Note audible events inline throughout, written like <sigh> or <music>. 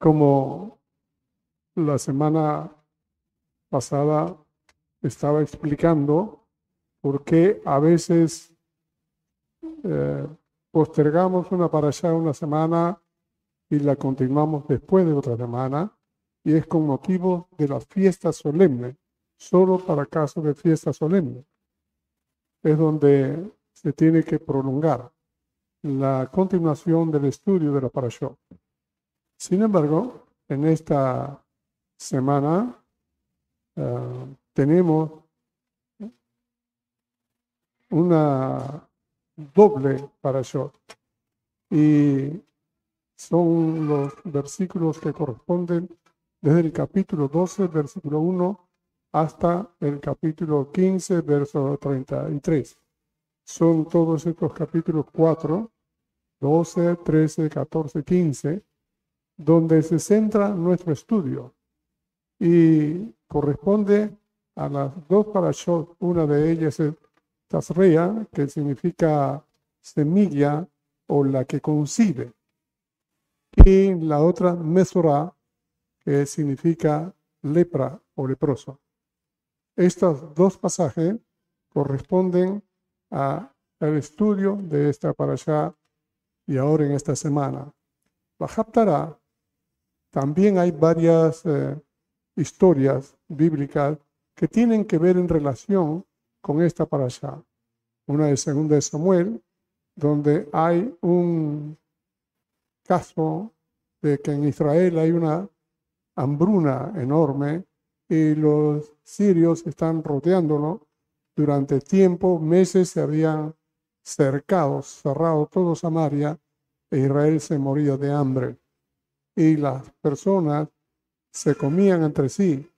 Como la semana pasada estaba explicando por qué a veces eh, postergamos una para allá una semana y la continuamos después de otra semana, y es con motivo de la fiesta solemne, solo para casos de fiesta solemne. Es donde se tiene que prolongar la continuación del estudio de la parashá. Sin embargo, en esta semana eh, tenemos una doble parashá y son los versículos que corresponden desde el capítulo 12, versículo 1, hasta el capítulo 15, verso 33. Son todos estos capítulos 4, 12, 13, 14, 15, donde se centra nuestro estudio y corresponde a las dos parashot. Una de ellas es Tasrea, que significa semilla o la que concibe y la otra Mesorá, que significa lepra o leproso. Estos dos pasajes corresponden al estudio de esta parasha y ahora en esta semana. La Haptará, también hay varias eh, historias bíblicas que tienen que ver en relación con esta parasha. Una de segunda de Samuel, donde hay un caso de que en Israel hay una hambruna enorme y los sirios están rodeándolo. Durante tiempo, meses se habían cercado, cerrado todo Samaria e Israel se moría de hambre. Y las personas se comían entre sí.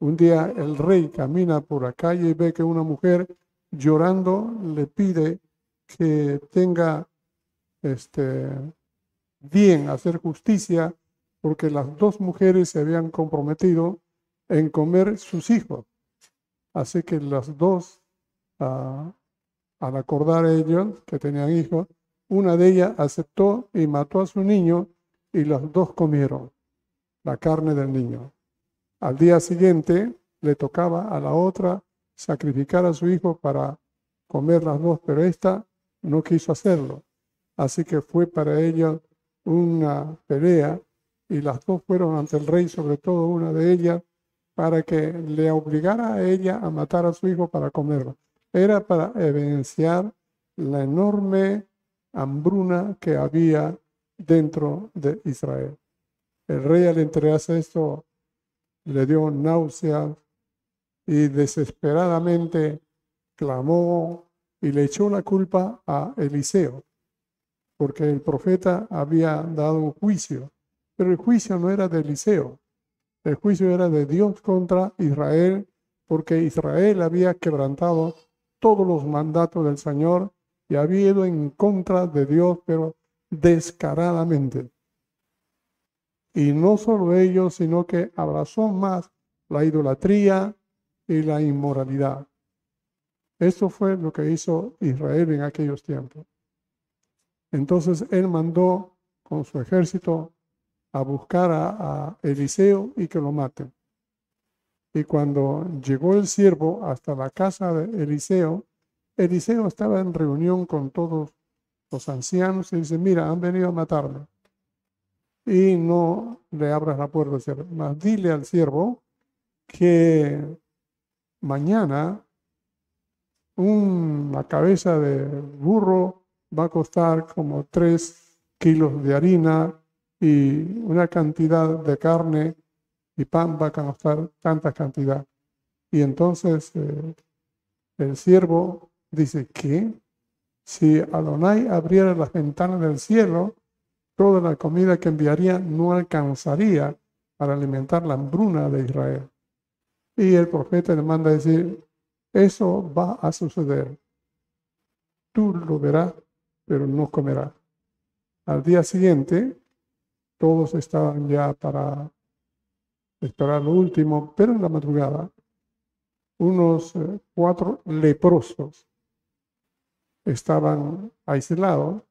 Un día el rey camina por la calle y ve que una mujer llorando le pide que tenga este, bien hacer justicia porque las dos mujeres se habían comprometido en comer sus hijos. Así que las dos, ah, al acordar ellos que tenían hijos, una de ellas aceptó y mató a su niño y las dos comieron la carne del niño. Al día siguiente le tocaba a la otra sacrificar a su hijo para comer las dos, pero esta no quiso hacerlo. Así que fue para ella una pelea y las dos fueron ante el rey, sobre todo una de ellas, para que le obligara a ella a matar a su hijo para comerlo. Era para evidenciar la enorme hambruna que había dentro de Israel. El rey al enterarse esto le dio náuseas y desesperadamente clamó y le echó la culpa a Eliseo, porque el profeta había dado un juicio, pero el juicio no era de Eliseo, el juicio era de Dios contra Israel, porque Israel había quebrantado todos los mandatos del Señor y había ido en contra de Dios, pero descaradamente. Y no solo ello, sino que abrazó más la idolatría y la inmoralidad. Esto fue lo que hizo Israel en aquellos tiempos. Entonces él mandó con su ejército a buscar a, Eliseo y que lo maten. Y cuando llegó el siervo hasta la casa de Eliseo, Eliseo estaba en reunión con todos los ancianos y dice, mira, han venido a matarme. Y no le abras la puerta al siervo, más dile al siervo que mañana una cabeza de burro va a costar como tres kilos de harina y una cantidad de carne y pan va a costar tanta cantidad. Y entonces eh, el siervo dice que si Adonai abriera las ventanas del cielo, toda la comida que enviaría no alcanzaría para alimentar la hambruna de Israel. Y el profeta le manda a decir, eso va a suceder. Tú lo verás pero no comerá. Al día siguiente, todos estaban ya para esperar lo último, pero en la madrugada, unos eh, cuatro leprosos estaban aislados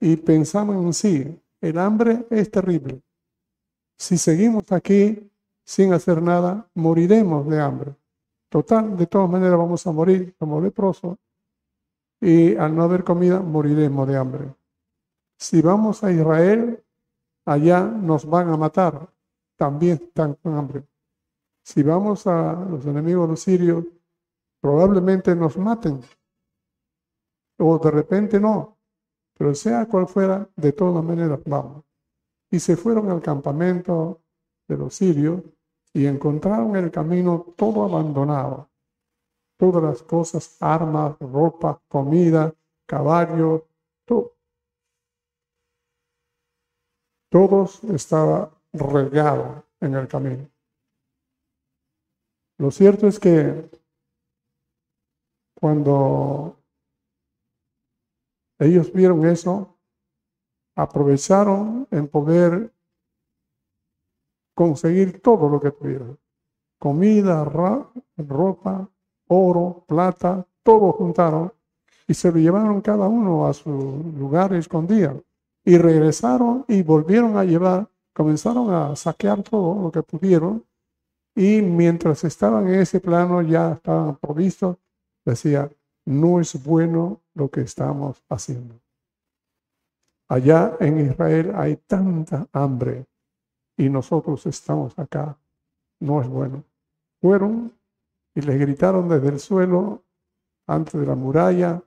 y pensaban en sí, el hambre es terrible, si seguimos aquí sin hacer nada, moriremos de hambre. Total, de todas maneras vamos a morir como leprosos y al no haber comida moriremos de hambre. Si vamos a Israel, allá nos van a matar, también están con hambre. Si vamos a los enemigos de los sirios, probablemente nos maten. O de repente no. Pero sea cual fuera, de todas maneras vamos. Y se fueron al campamento de los sirios y encontraron el camino todo abandonado. Todas las cosas, armas, ropa, comida, caballos, todo. Todos estaba regado en el camino. Lo cierto es que cuando ellos vieron eso, aprovecharon en poder conseguir todo lo que tuvieron. Comida, ropa, oro, plata, todo juntaron y se lo llevaron cada uno a su lugar escondido. Y regresaron y volvieron a llevar, comenzaron a saquear todo lo que pudieron. Y mientras estaban en ese plano, ya estaban provistos, decía, no es bueno lo que estamos haciendo. Allá en Israel hay tanta hambre y nosotros estamos acá. No es bueno. Fueron y les gritaron desde el suelo, antes de la muralla,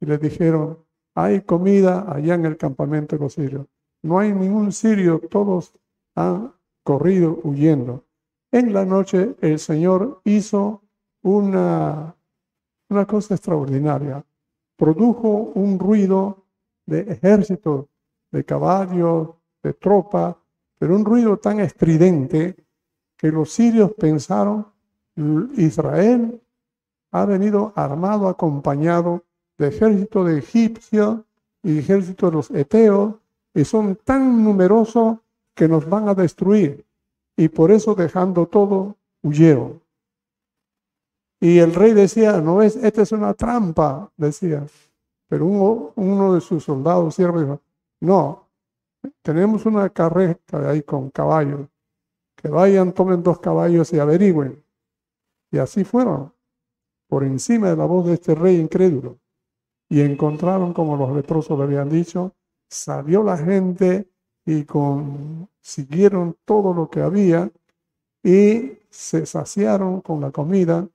y les dijeron, hay comida allá en el campamento de los sirios. No hay ningún sirio, todos han corrido huyendo. En la noche el Señor hizo una, una cosa extraordinaria. Produjo un ruido de ejército, de caballos, de tropa, pero un ruido tan estridente que los sirios pensaron, Israel ha venido armado, acompañado de ejército de egipcios y ejército de los eteos, y son tan numerosos que nos van a destruir. Y por eso dejando todo, huyeron. Y el rey decía, no es, esta es una trampa, decía. Pero uno, de sus soldados siervos dijo, no, tenemos una carreta ahí con caballos. Que vayan, tomen dos caballos y averigüen. Y así fueron, por encima de la voz de este rey incrédulo. Y encontraron, como los leprosos le habían dicho, salió la gente y consiguieron todo lo que había y se saciaron con la comida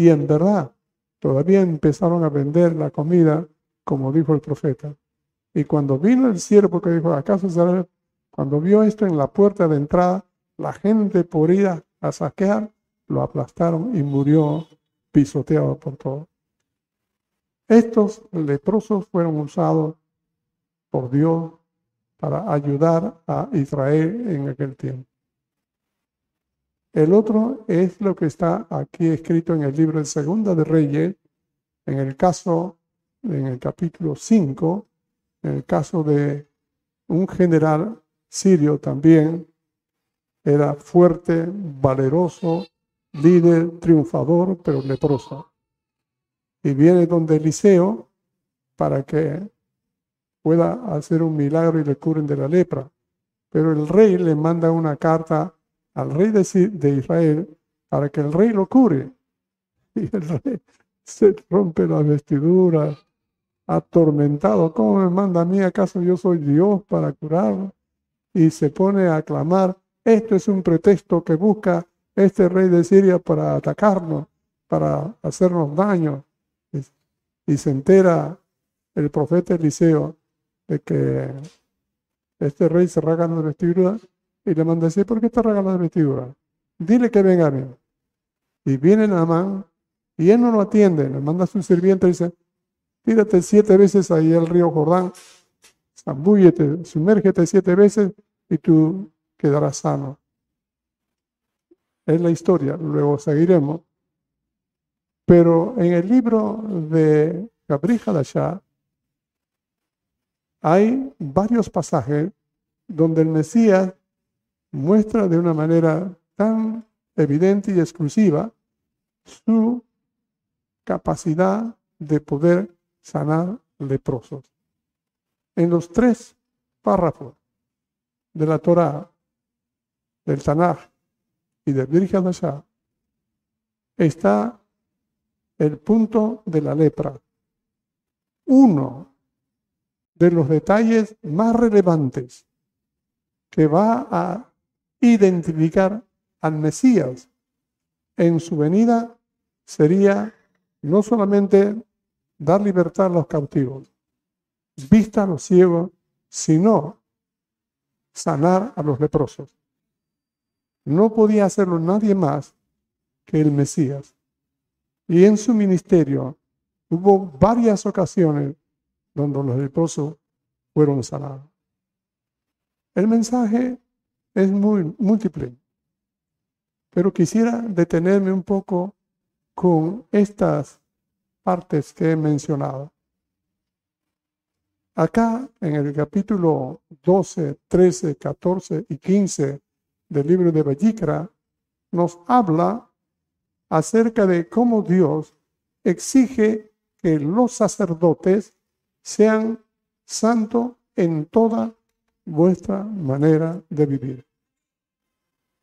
y en verdad todavía empezaron a vender la comida como dijo el profeta. Y cuando vino el siervo que dijo, ¿acaso será? Cuando vio esto en la puerta de entrada, la gente por ir a, saquear, lo aplastaron y murió pisoteado por todo. Estos leprosos fueron usados por Dios para ayudar a Israel en aquel tiempo. El otro es lo que está aquí escrito en el libro de Segunda de Reyes, en el caso, en el capítulo 5, en el caso de un general sirio también, era fuerte, valeroso, líder, triunfador, pero leproso. Y viene donde Eliseo para que pueda hacer un milagro y le curen de la lepra. Pero el rey le manda una carta al rey de, Israel para que el rey lo cure. <laughs> Y el rey se rompe las vestiduras, atormentado. ¿Cómo me manda a mí? ¿Acaso yo soy Dios para curarlo? Y se pone a clamar, esto es un pretexto que busca este rey de Siria para atacarnos, para hacernos daño. Y, se entera el profeta Eliseo de que este rey se regala la vestidura y le manda a decir, ¿por qué te regala la vestidura? Dile que venga a mí. Y viene Namán y él no lo atiende, le manda a su sirviente y dice, tírate siete veces ahí al río Jordán, zambúllete, sumérgete siete veces y tú quedarás sano. Es la historia, luego seguiremos. Pero en el libro de Gabriel Hadashah hay varios pasajes donde el Mesías muestra de una manera tan evidente y exclusiva su capacidad de poder sanar leprosos. En los tres párrafos de la Torá del Tanaj y del Virgen allá, está el punto de la lepra. Uno de los detalles más relevantes que va a identificar al Mesías en su venida sería no solamente dar libertad a los cautivos, vista a los ciegos, sino sanar a los leprosos. No podía hacerlo nadie más que el Mesías. Y en su ministerio hubo varias ocasiones donde los leprosos fueron sanados. El mensaje es muy múltiple, pero quisiera detenerme un poco con estas partes que he mencionado. Acá en el capítulo 12, 13, 14 y 15 del libro de Vallicra nos habla acerca de cómo Dios exige que los sacerdotes sean santos en toda vuestra manera de vivir.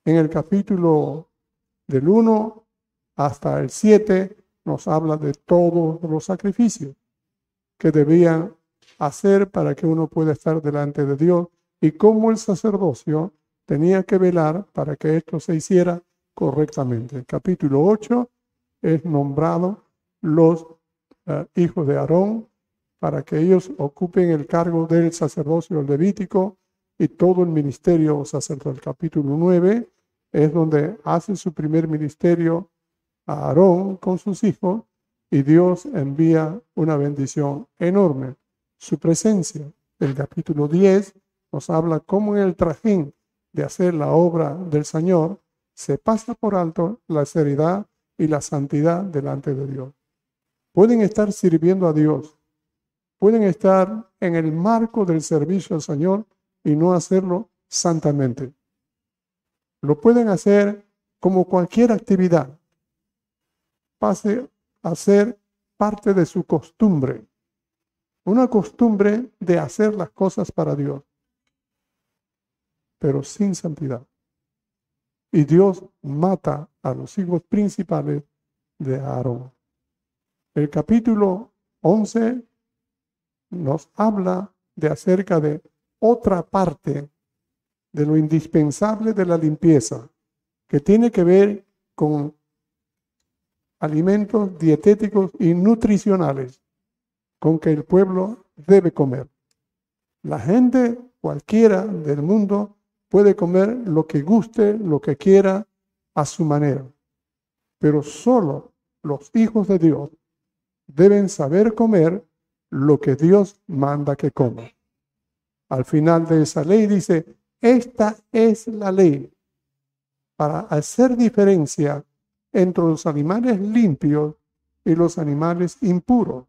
En el capítulo del 1 hasta el 7 nos habla de todos los sacrificios que debían hacer para que uno pueda estar delante de Dios y cómo el sacerdocio tenía que velar para que esto se hiciera correctamente. El capítulo 8 es nombrado los eh, hijos de Aarón para que ellos ocupen el cargo del sacerdocio levítico y todo el ministerio sacerdotal. Capítulo 9 es donde hace su primer ministerio a Aarón con sus hijos y Dios envía una bendición enorme. Su presencia. El capítulo 10 nos habla cómo en el trajín de hacer la obra del Señor se pasa por alto la seriedad y la santidad delante de Dios. Pueden estar sirviendo a Dios, pueden estar en el marco del servicio al Señor y no hacerlo santamente. Lo pueden hacer como cualquier actividad. Pase a ser parte de su costumbre. Una costumbre de hacer las cosas para Dios, pero sin santidad. Y Dios mata a los hijos principales de Aarón. El capítulo 11 nos habla de acerca de otra parte de lo indispensable de la limpieza, que tiene que ver con alimentos dietéticos y nutricionales con que el pueblo debe comer. La gente cualquiera del mundo puede comer lo que guste, lo que quiera, a su manera. Pero solo los hijos de Dios deben saber comer lo que Dios manda que coman. Al final de esa ley dice, esta es la ley para hacer diferencia entre los animales limpios y los animales impuros,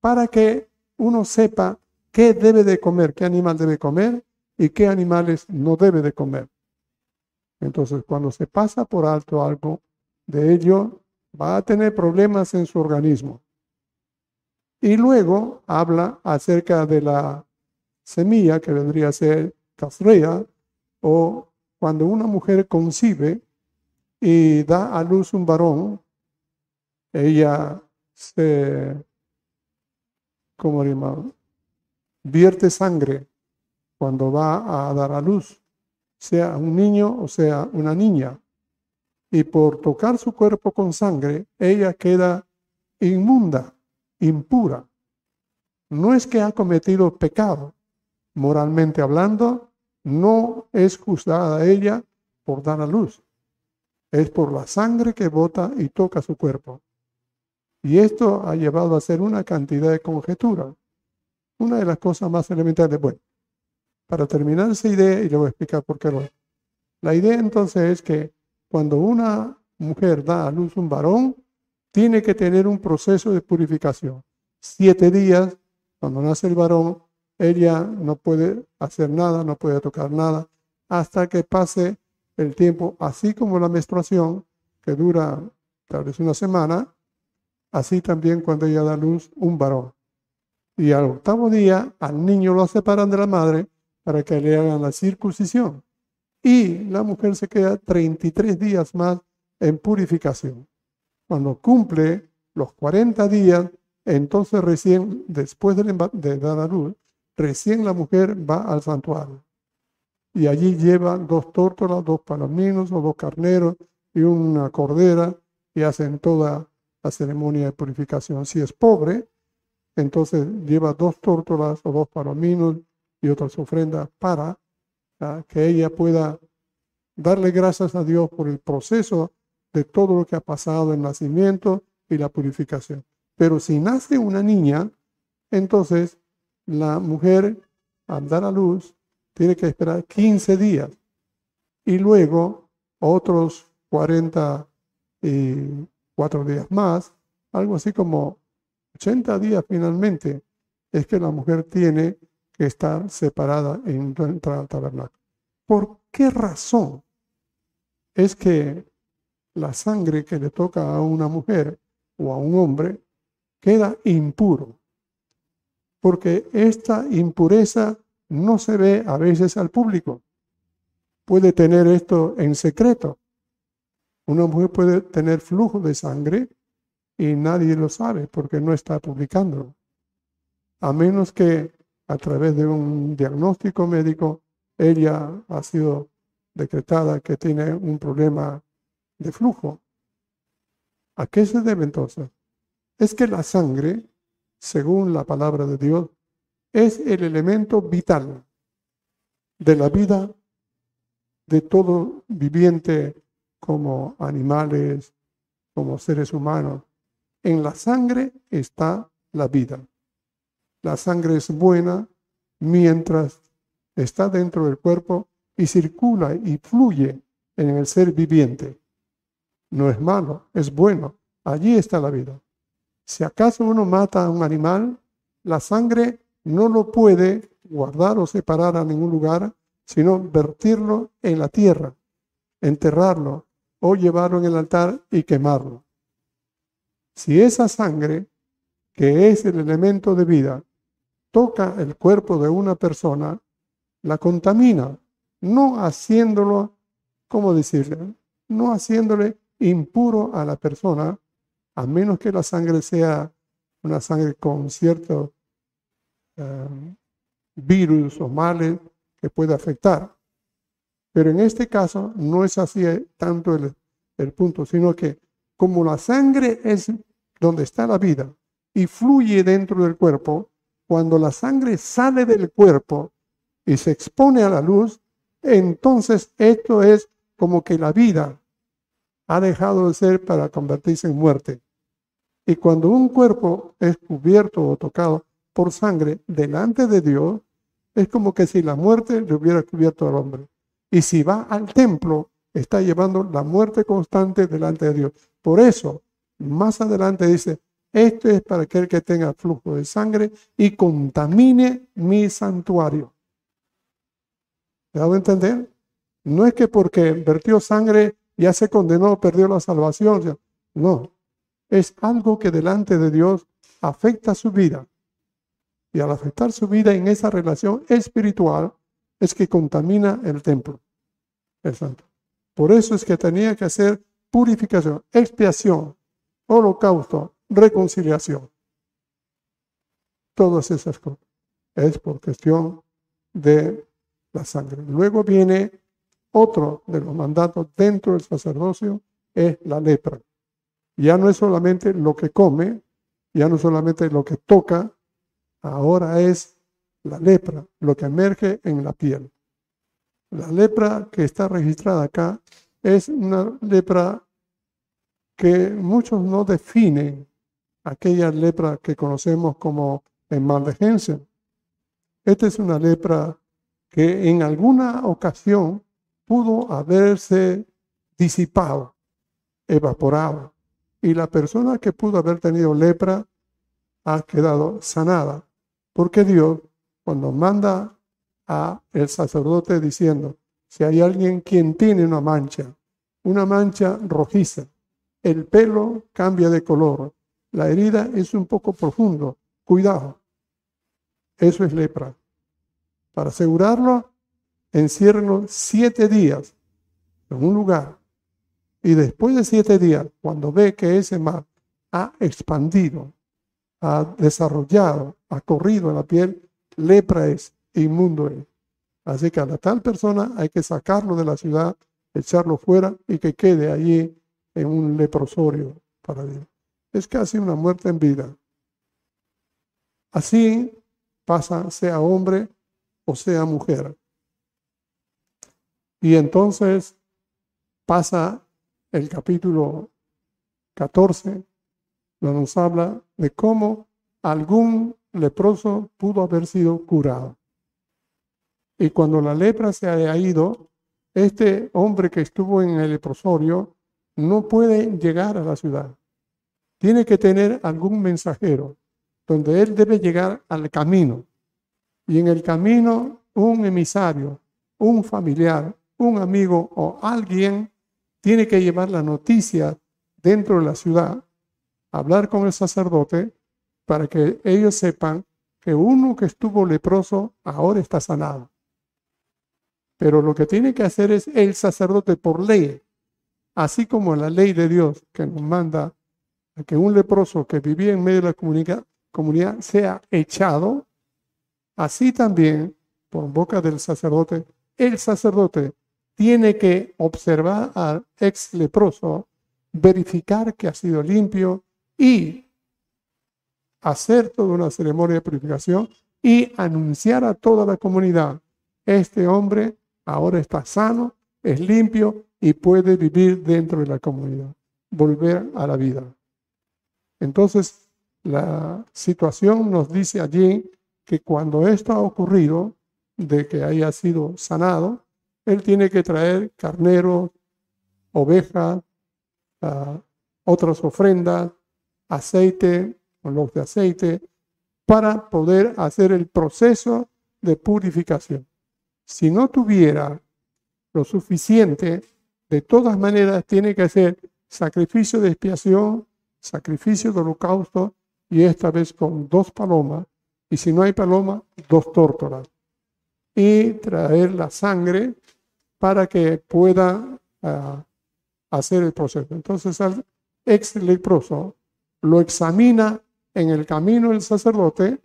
para que uno sepa qué debe de comer, qué animal debe comer y qué animales no debe de comer. Entonces, cuando se pasa por alto algo de ello, va a tener problemas en su organismo. Y luego habla acerca de la semilla que vendría a ser casrea o cuando una mujer concibe y da a luz un varón, ella se, ¿cómo llama? Vierte sangre cuando va a dar a luz, sea un niño o sea una niña. Y por tocar su cuerpo con sangre, ella queda inmunda, impura. No es que ha cometido pecado, moralmente hablando, no es juzgada ella por dar a luz. Es por la sangre que bota y toca su cuerpo. Y esto ha llevado a hacer una cantidad de conjeturas. Una de las cosas más elementales. Bueno, para terminar esa idea, y le voy a explicar por qué lo es. La idea entonces es que cuando una mujer da a luz un varón, tiene que tener un proceso de purificación. Siete días, cuando nace el varón, ella no puede hacer nada, no puede tocar nada, hasta que pase el tiempo, así como la menstruación, que dura tal vez una semana, así también cuando ella da luz un varón. Y al octavo día, al niño lo separan de la madre para que le hagan la circuncisión. y la mujer se queda 33 días más en purificación. Cuando cumple los 40 días, entonces recién, después de dar a luz, recién la mujer va al santuario. Y allí lleva dos tórtolas, dos palominos o dos carneros y una cordera y hacen toda la ceremonia de purificación. Si es pobre, entonces lleva dos tórtolas o dos palominos y otras ofrendas para ah, que ella pueda darle gracias a Dios por el proceso de todo lo que ha pasado, el nacimiento y la purificación. Pero si nace una niña, entonces la mujer al dar a luz tiene que esperar 15 días y luego otros 44 días más, algo así como 80 días finalmente, es que la mujer tiene que estar separada en entrar al tabernáculo. ¿Por qué razón es que la sangre que le toca a una mujer o a un hombre queda impuro, porque esta impureza no se ve a veces al público. Puede tener esto en secreto. Una mujer puede tener flujo de sangre y nadie lo sabe porque no está publicándolo. A menos que a través de un diagnóstico médico ella ha sido decretada que tiene un problema de flujo. ¿A qué se debe entonces? Es que la sangre, según la palabra de Dios, es el elemento vital de la vida de todo viviente como animales, como seres humanos. En la sangre está la vida. La sangre es buena mientras está dentro del cuerpo y circula y fluye en el ser viviente no es malo, es bueno. Allí está la vida. Si acaso uno mata a un animal, la sangre no lo puede guardar o separar a ningún lugar, sino vertirlo en la tierra, enterrarlo o llevarlo en el altar y quemarlo. Si esa sangre, que es el elemento de vida, toca el cuerpo de una persona, la contamina, no haciéndolo, ¿cómo decirle? No haciéndole impuro a la persona, a menos que la sangre sea una sangre con cierto eh, virus o males que pueda afectar. Pero en este caso no es así tanto el, el punto, sino que como la sangre es donde está la vida y fluye dentro del cuerpo, cuando la sangre sale del cuerpo y se expone a la luz, entonces esto es como que la vida ha dejado de ser para convertirse en muerte. Y cuando un cuerpo es cubierto o tocado por sangre delante de Dios, es como que si la muerte le hubiera cubierto al hombre. Y si va al templo, está llevando la muerte constante delante de Dios. Por eso, más adelante dice, esto es para aquel que tenga flujo de sangre y contamine mi santuario. ¿Me dado a entender? No es que porque vertió sangre ya se condenó, perdió la salvación. No, es algo que delante de Dios afecta su vida. Y al afectar su vida en esa relación espiritual, es que contamina el templo. Por eso es que tenía que hacer purificación, expiación, holocausto, reconciliación. Todas esas cosas. Es por cuestión de la sangre. Luego viene otro de los mandatos dentro del sacerdocio es la lepra. Ya no es solamente lo que come, ya no es solamente lo que toca, ahora es la lepra, lo que emerge en la piel. La lepra que está registrada acá es una lepra que muchos no definen aquella lepra que conocemos como en maldegencia. Esta es una lepra que en alguna ocasión pudo haberse disipado, evaporado, y la persona que pudo haber tenido lepra ha quedado sanada, porque Dios, cuando manda a el sacerdote diciendo, si hay alguien quien tiene una mancha, una mancha rojiza, el pelo cambia de color, la herida es un poco profundo, cuidado, eso es lepra. Para asegurarlo, enciérrenlo siete días en un lugar. Y después de siete días, cuando ve que ese mal ha expandido, ha desarrollado, ha corrido en la piel, lepra es, inmundo es. Así que a la tal persona hay que sacarlo de la ciudad, echarlo fuera y que quede allí en un leprosorio para Dios. Es casi una muerte en vida. Así pasa, sea hombre o sea mujer. Y entonces pasa el capítulo 14, donde nos habla de cómo algún leproso pudo haber sido curado. Y cuando la lepra se ha ido, este hombre que estuvo en el leprosorio no puede llegar a la ciudad. Tiene que tener algún mensajero donde él debe llegar al camino. Y en el camino un emisario, un familiar, un amigo o alguien tiene que llevar la noticia dentro de la ciudad, hablar con el sacerdote para que ellos sepan que uno que estuvo leproso ahora está sanado. Pero lo que tiene que hacer es el sacerdote por ley, así como la ley de Dios que nos manda que un leproso que vivía en medio de la comunidad sea echado, así también por boca del sacerdote, el sacerdote tiene que observar al ex leproso, verificar que ha sido limpio y hacer toda una ceremonia de purificación y anunciar a toda la comunidad, este hombre ahora está sano, es limpio y puede vivir dentro de la comunidad, volver a la vida. Entonces, la situación nos dice allí que cuando esto ha ocurrido, de que haya sido sanado, él tiene que traer carneros, ovejas, ah, otras ofrendas, aceite, los de aceite, para poder hacer el proceso de purificación. Si no tuviera lo suficiente, de todas maneras tiene que hacer sacrificio de expiación, sacrificio de holocausto y esta vez con dos palomas, y si no hay paloma, dos tórtolas. Y traer la sangre para que pueda ah, hacer el proceso. Entonces al ex leproso lo examina en el camino el sacerdote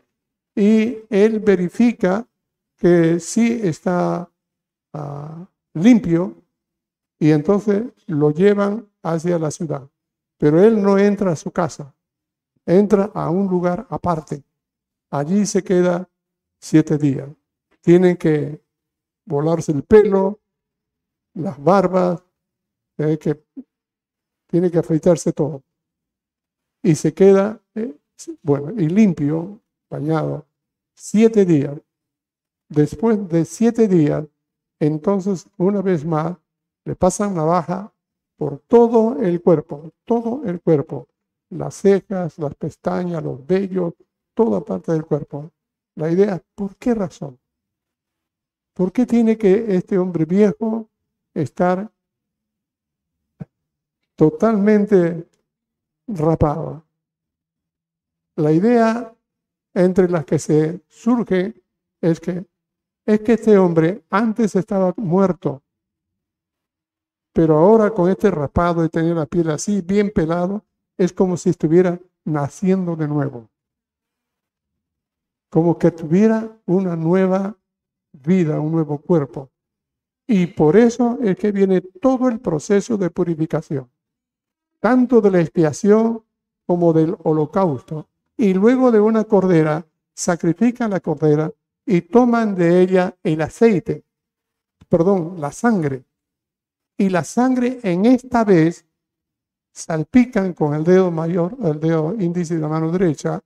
y él verifica que sí está ah, limpio y entonces lo llevan hacia la ciudad. Pero él no entra a su casa, entra a un lugar aparte. Allí se queda siete días. Tienen que volarse el pelo, las barbas, eh, que tiene que afeitarse todo. Y se queda, eh, bueno, y limpio, bañado, siete días. Después de siete días, entonces una vez más le pasan navaja por todo el cuerpo, todo el cuerpo, las cejas, las pestañas, los vellos, toda parte del cuerpo. La idea, ¿por qué razón? ¿Por qué tiene que este hombre viejo estar totalmente rapado. La idea entre las que se surge es que es que este hombre antes estaba muerto, pero ahora con este rapado y tener la piel así bien pelado, es como si estuviera naciendo de nuevo. Como que tuviera una nueva vida, un nuevo cuerpo. Y por eso es que viene todo el proceso de purificación, tanto de la expiación como del holocausto. Y luego de una cordera, sacrifican la cordera y toman de ella el aceite, perdón, la sangre. Y la sangre en esta vez salpican con el dedo mayor, el dedo índice de la mano derecha,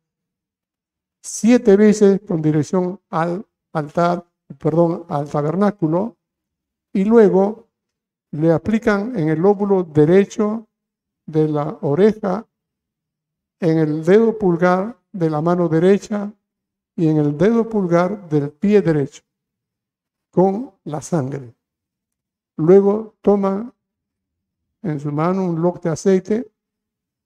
siete veces con dirección al altar, perdón, al tabernáculo, y luego le aplican en el lóbulo derecho de la oreja, en el dedo pulgar de la mano derecha y en el dedo pulgar del pie derecho con la sangre. Luego toman en su mano un lock de aceite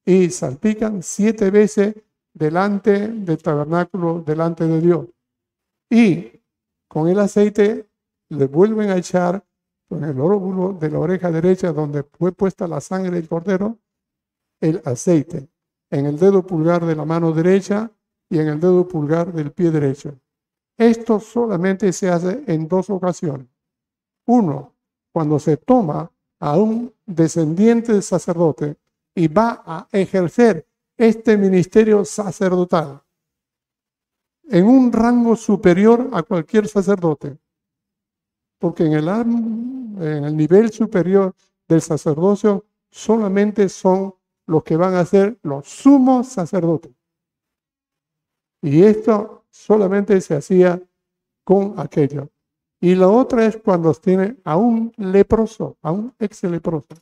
y salpican siete veces delante del tabernáculo, delante de Dios. Y con el aceite le vuelven a echar en el óvulo de la oreja derecha donde fue puesta la sangre del cordero, el aceite, en el dedo pulgar de la mano derecha y en el dedo pulgar del pie derecho. Esto solamente se hace en dos ocasiones. Uno, cuando se toma a un descendiente del sacerdote y va a ejercer este ministerio sacerdotal en un rango superior a cualquier sacerdote. Porque en el, en el nivel superior del sacerdocio solamente son los que van a ser los sumos sacerdotes. Y esto solamente se hacía con aquello. Y la otra es cuando tiene a un leproso, a un ex leproso,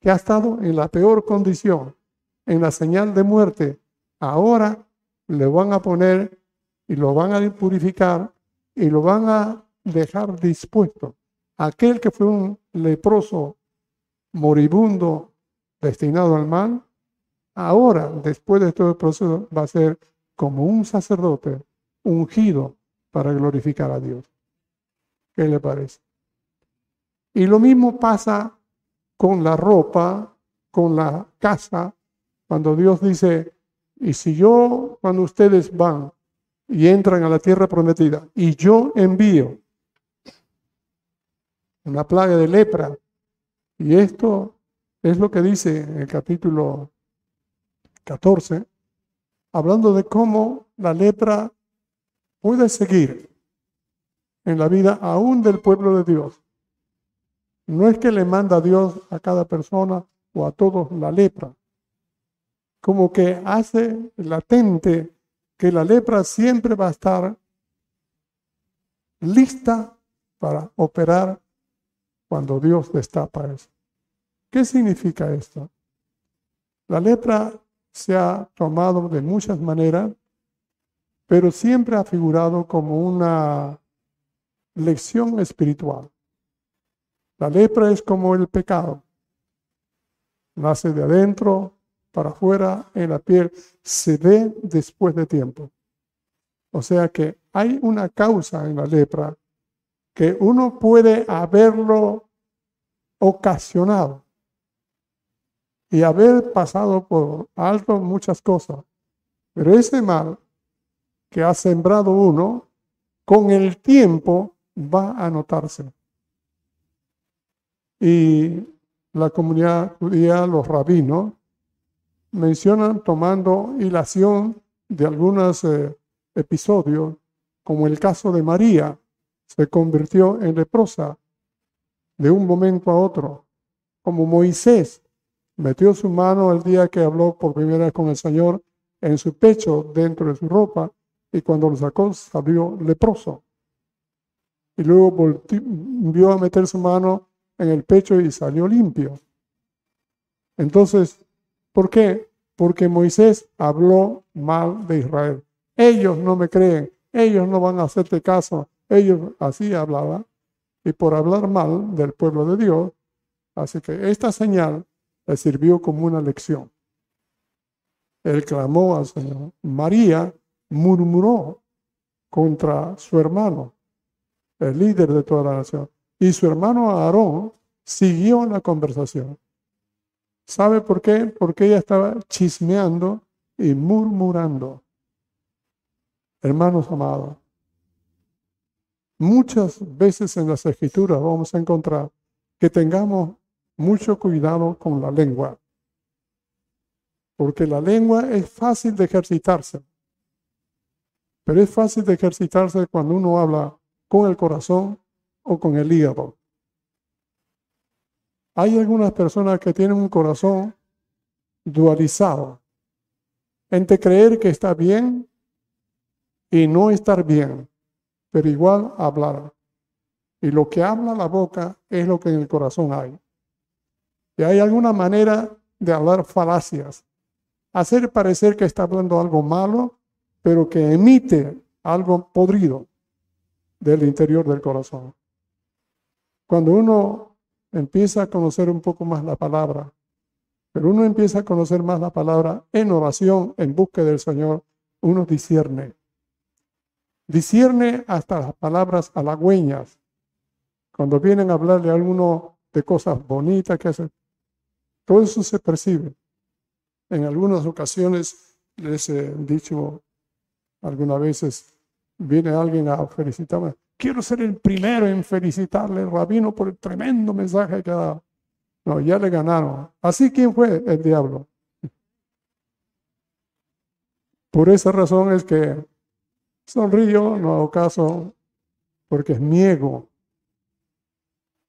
que ha estado en la peor condición, en la señal de muerte. Ahora le van a poner y lo van a purificar y lo van a dejar dispuesto. Aquel que fue un leproso moribundo destinado al mal, ahora, después de todo el proceso, va a ser como un sacerdote ungido para glorificar a Dios. ¿Qué le parece? Y lo mismo pasa con la ropa, con la casa, cuando Dios dice, y si yo, cuando ustedes van y entran a la tierra prometida, y yo envío una plaga de lepra, y esto es lo que dice en el capítulo 14, hablando de cómo la lepra puede seguir en la vida aún del pueblo de Dios. No es que le manda Dios a cada persona o a todos la lepra, como que hace latente que la lepra siempre va a estar lista para operar cuando Dios destapa eso. ¿Qué significa esto? La lepra se ha tomado de muchas maneras, pero siempre ha figurado como una lección espiritual. La lepra es como el pecado. Nace de adentro para afuera en la piel, se ve después de tiempo. O sea que hay una causa en la lepra que uno puede haberlo ocasionado y haber pasado por alto muchas cosas. Pero ese mal que ha sembrado uno, con el tiempo va a notarse. Y la comunidad judía, los rabinos, mencionan tomando hilación de algunos eh, episodios, como el caso de María, se convirtió en leprosa de un momento a otro, como Moisés metió su mano el día que habló por primera vez con el Señor en su pecho, dentro de su ropa, y cuando lo sacó salió leproso. Y luego volvió a meter su mano en el pecho y salió limpio. Entonces, ¿por qué? Porque Moisés habló mal de Israel. Ellos no me creen, ellos no van a hacerte caso, ellos así hablaban. Y por hablar mal del pueblo de Dios, así que esta señal le sirvió como una lección. Él clamó al Señor. María murmuró contra su hermano, el líder de toda la nación. Y su hermano Aarón siguió la conversación. ¿Sabe por qué? Porque ella estaba chismeando y murmurando. Hermanos amados, muchas veces en las escrituras vamos a encontrar que tengamos mucho cuidado con la lengua, porque la lengua es fácil de ejercitarse, pero es fácil de ejercitarse cuando uno habla con el corazón o con el hígado. Hay algunas personas que tienen un corazón dualizado entre creer que está bien y no estar bien, pero igual hablar. Y lo que habla la boca es lo que en el corazón hay. Y hay alguna manera de hablar falacias, hacer parecer que está hablando algo malo, pero que emite algo podrido del interior del corazón. Cuando uno empieza a conocer un poco más la palabra, pero uno empieza a conocer más la palabra en oración, en búsqueda del Señor, uno discierne. Discierne hasta las palabras halagüeñas, Cuando vienen a hablarle a alguno de cosas bonitas que hacen, todo eso se percibe. En algunas ocasiones les he dicho, algunas veces viene alguien a felicitarme. Quiero ser el primero en felicitarle al rabino por el tremendo mensaje que ha dado. No, ya le ganaron. Así, ¿quién fue el diablo? Por esa razón es que sonrío, no hago caso, porque es mi ego.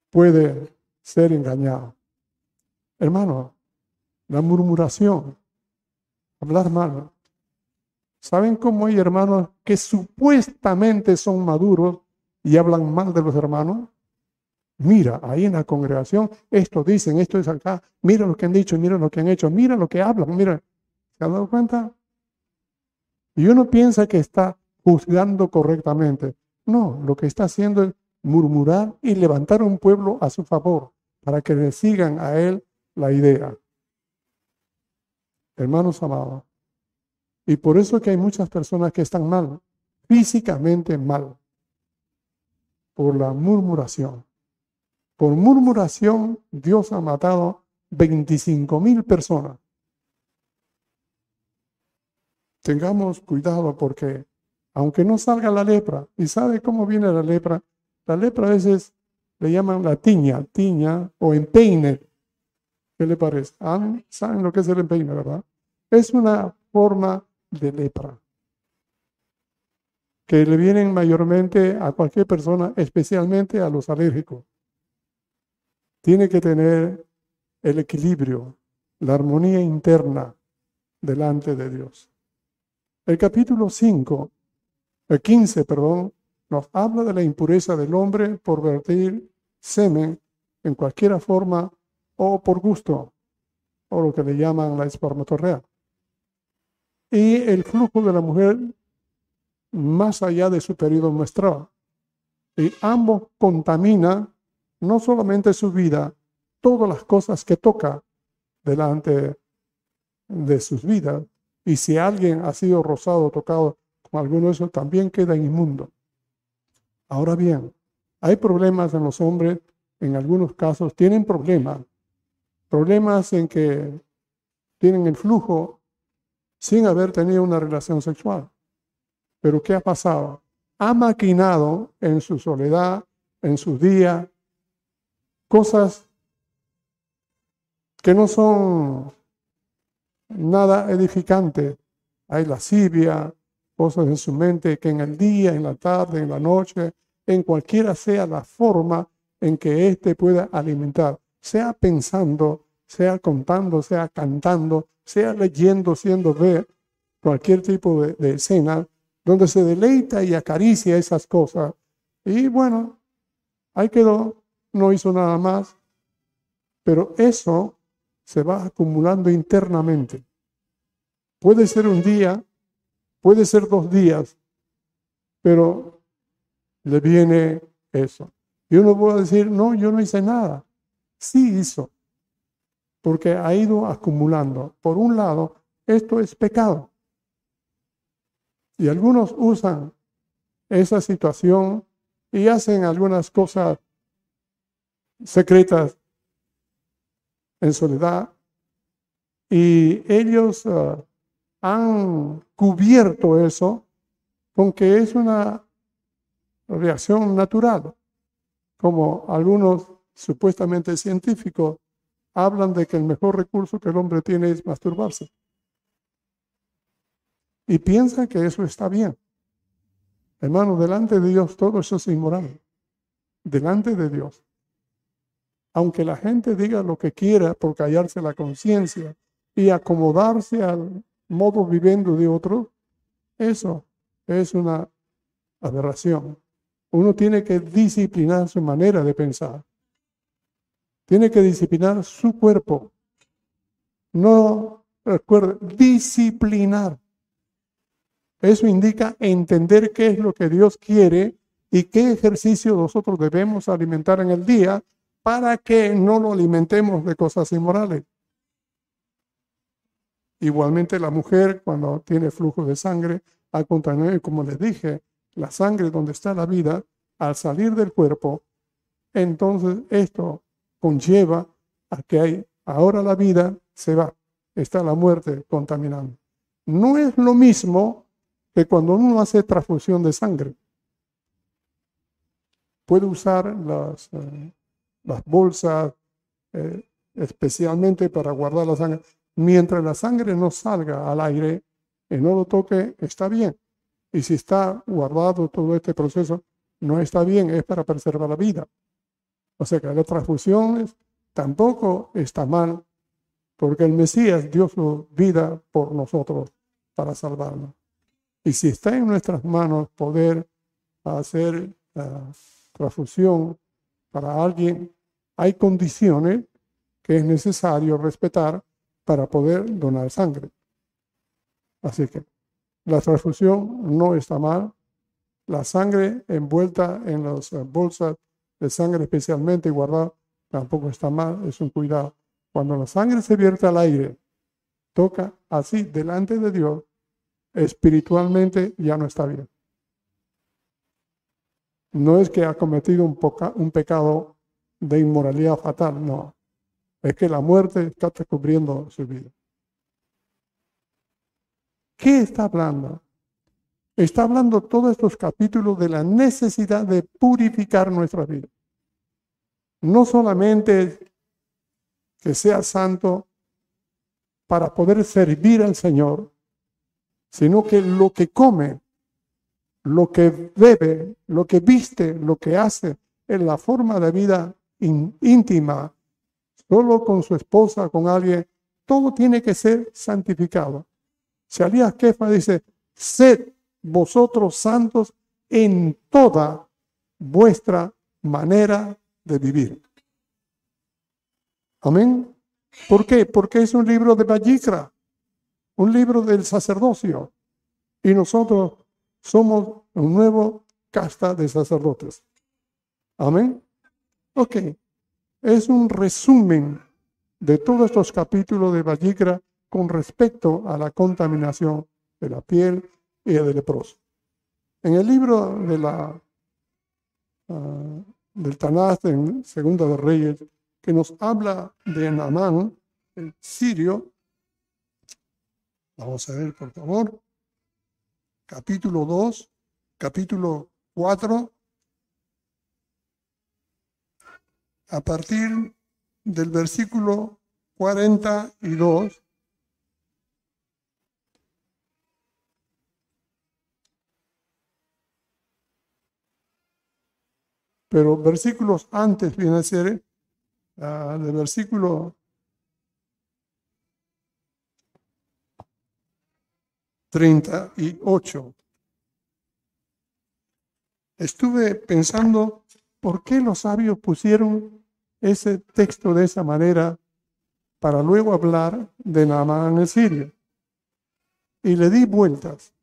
Puede ser engañado. Hermano, la murmuración, hablar mal. ¿Saben cómo hay hermanos que supuestamente son maduros y hablan mal de los hermanos? Mira, ahí en la congregación, esto dicen, esto es acá, mira lo que han dicho, mira lo que han hecho, mira lo que hablan, mira. ¿Se han dado cuenta? Y uno piensa que está juzgando correctamente. No, lo que está haciendo es murmurar y levantar un pueblo a su favor para que le sigan a él la idea. Hermanos amados, y por eso que hay muchas personas que están mal, físicamente mal, por la murmuración. Por murmuración, Dios ha matado 25 mil personas. Tengamos cuidado porque, aunque no salga la lepra, ¿y sabe cómo viene la lepra? La lepra a veces le llaman la tiña, tiña o empeine. ¿Qué le parece? Ah, ¿Saben lo que es el empeine, verdad? Es una forma de lepra que le vienen mayormente a cualquier persona, especialmente a los alérgicos. Tiene que tener el equilibrio, la armonía interna delante de Dios. El capítulo 5, el 15, perdón, nos habla de la impureza del hombre por vertir semen en cualquier forma o por gusto, o lo que le llaman la espermatorrea. Y el flujo de la mujer más allá de su periodo menstrual. Y ambos contamina no solamente su vida, todas las cosas que toca delante de sus vidas. Y si alguien ha sido rozado tocado con alguno de esos, también queda inmundo. Ahora bien, hay problemas en los hombres, en algunos casos tienen problemas, problemas en que tienen el flujo sin haber tenido una relación sexual. Pero ¿qué ha pasado? Ha maquinado en su soledad, en sus días, cosas que no son nada edificantes. Hay lascivia, cosas en su mente que en el día, en la tarde, en la noche, en cualquiera sea la forma en que éste pueda alimentar, sea pensando, sea contando, sea cantando, sea leyendo, siendo ver cualquier tipo de, de escena, donde se deleita y acaricia esas cosas. Y bueno, ahí quedó, no hizo nada más, pero eso se va acumulando internamente. Puede ser un día, puede ser dos días, pero le viene eso. Y uno puede decir, no, yo no hice nada. Sí hizo porque ha ido acumulando. Por un lado, esto es pecado. Y algunos usan esa situación y hacen algunas cosas secretas en soledad. Y ellos ah, han cubierto eso con que es una reacción natural, como algunos supuestamente científicos hablan de que el mejor recurso que el hombre tiene es masturbarse. Y piensan que eso está bien. Hermano, delante de Dios todo eso es inmoral. Delante de Dios. Aunque la gente diga lo que quiera por callarse la conciencia y acomodarse al modo viviendo de otro, eso es una aberración. Uno tiene que disciplinar su manera de pensar. Tiene que disciplinar su cuerpo. No, recuerde, disciplinar. Eso indica entender qué es lo que Dios quiere y qué ejercicio nosotros debemos alimentar en el día para que no lo alimentemos de cosas inmorales. Igualmente la mujer cuando tiene flujo de sangre, al contrario, como les dije, la sangre donde está la vida, al salir del cuerpo, entonces esto conlleva a que hay, ahora la vida se va, está la muerte contaminando. No es lo mismo que cuando uno hace transfusión de sangre. Puede usar las, eh, las bolsas eh, especialmente para guardar la sangre. Mientras la sangre no salga al aire y no lo toque, está bien. Y si está guardado todo este proceso, no está bien, es para preservar la vida. O sea que las transfusiones tampoco está mal, porque el Mesías dio su vida por nosotros para salvarnos. Y si está en nuestras manos poder hacer la transfusión para alguien, hay condiciones que es necesario respetar para poder donar sangre. Así que la transfusión no está mal. La sangre envuelta en las bolsas de sangre especialmente guardada tampoco está mal, es un cuidado. Cuando la sangre se vierte al aire, toca así delante de Dios, espiritualmente ya no está bien. No es que ha cometido un, un pecado de inmoralidad fatal, no. Es que la muerte está descubriendo su vida. ¿Qué está hablando? Está hablando todos estos capítulos de la necesidad de purificar nuestra vida. No solamente que sea santo para poder servir al Señor, sino que lo que come, lo que bebe, lo que viste, lo que hace, en la forma de vida íntima, solo con su esposa, con alguien, todo tiene que ser santificado. Salías Kefa dice, sed vosotros santos en toda vuestra manera de vivir. Amén. ¿Por qué? Porque es un libro de Vallicra, un libro del sacerdocio. Y nosotros somos un nuevo casta de sacerdotes. Amén. Ok. Es un resumen de todos estos capítulos de Vallicra con respecto a la contaminación de la piel y del leproso. En el libro de la, uh, del Tanás, en Segunda de Reyes, que nos habla de Naamán, el sirio, vamos a ver, por favor, capítulo 2, capítulo 4, a partir del versículo 42 Pero versículos antes viene a ser uh, del versículo 38. Estuve pensando por qué los sabios pusieron ese texto de esa manera para luego hablar de Naamán el sirio. Y le di vueltas.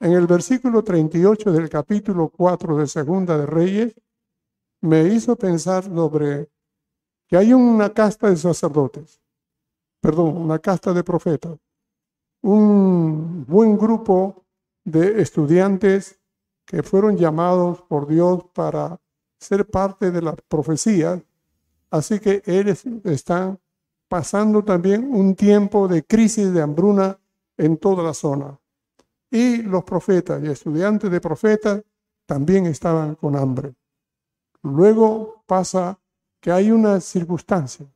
En el versículo 38 del capítulo 4 de Segunda de Reyes, me hizo pensar sobre que hay una casta de sacerdotes, perdón, una casta de profetas, un buen grupo de estudiantes que fueron llamados por Dios para ser parte de la profecía, así que ellos están pasando también un tiempo de crisis de hambruna en toda la zona. Y los profetas y estudiantes de profetas también estaban con hambre. Luego pasa que hay una circunstancia.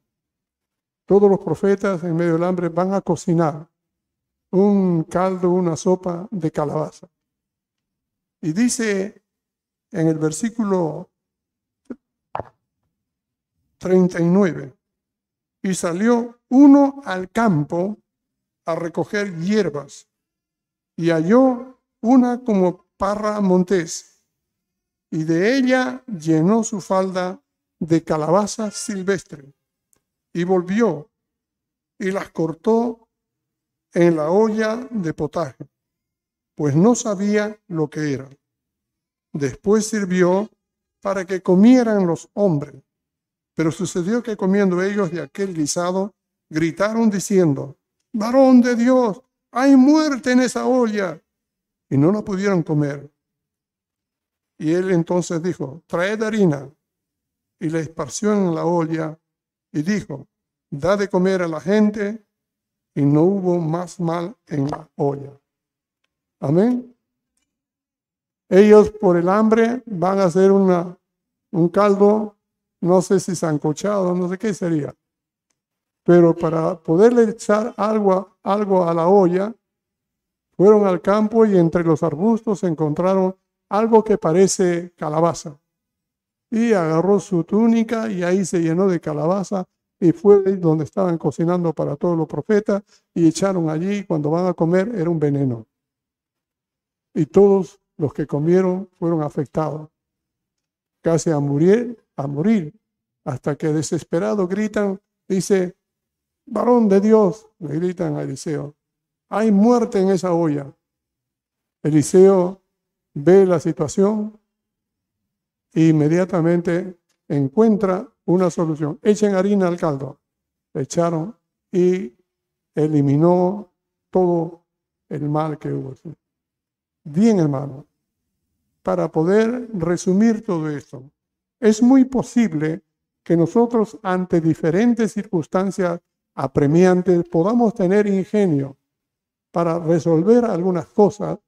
Todos los profetas en medio del hambre van a cocinar un caldo, una sopa de calabaza. Y dice en el versículo 39, y salió uno al campo a recoger hierbas y halló una como parra montés, y de ella llenó su falda de calabaza silvestre, y volvió y las cortó en la olla de potaje, pues no sabía lo que era. Después sirvió para que comieran los hombres, pero sucedió que comiendo ellos de aquel guisado, gritaron diciendo, varón de Dios, hay muerte en esa olla. Y no la pudieron comer. Y él entonces dijo, traed harina. y la esparció en la olla y dijo, da de comer a la gente y no hubo más mal en la olla. Amén. Ellos por el hambre van a hacer una, un caldo, no sé si sancochado, no sé qué sería. Pero para poderle echar algo, algo a la olla, fueron al campo y entre los arbustos encontraron algo que parece calabaza. Y agarró su túnica y ahí se llenó de calabaza y fue donde estaban cocinando para todos los profetas y echaron allí, cuando van a comer era un veneno. Y todos los que comieron fueron afectados, casi a morir, a morir, hasta que desesperados gritan, dice, varón de Dios, le gritan a Eliseo, hay muerte en esa olla. Eliseo ve la situación e inmediatamente encuentra una solución. Echen harina al caldo. Echaron y eliminó todo el mal que hubo. Bien, hermano, para poder resumir todo esto, es muy posible que nosotros ante diferentes circunstancias apremiantes podamos tener ingenio para resolver algunas cosas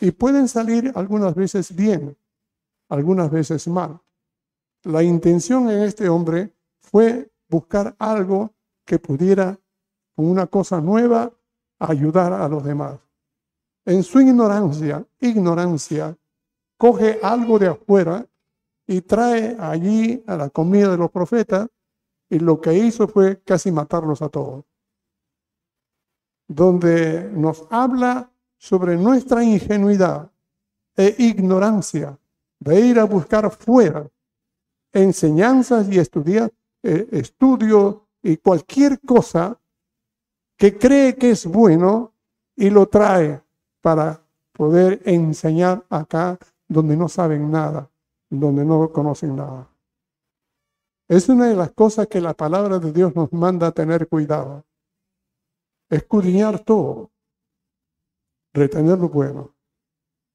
y pueden salir algunas veces bien, algunas veces mal. La intención en este hombre fue buscar algo que pudiera, con una cosa nueva, ayudar a los demás. En su ignorancia, ignorancia, coge algo de afuera y trae allí a la comida de los profetas y lo que hizo fue casi matarlos a todos. Donde nos habla sobre nuestra ingenuidad e ignorancia de ir a buscar fuera enseñanzas y estudiar, eh, estudio y cualquier cosa que cree que es bueno y lo trae para poder enseñar acá donde no saben nada, donde no conocen nada. Es una de las cosas que la palabra de Dios nos manda tener cuidado. Escudriñar todo, retener lo bueno.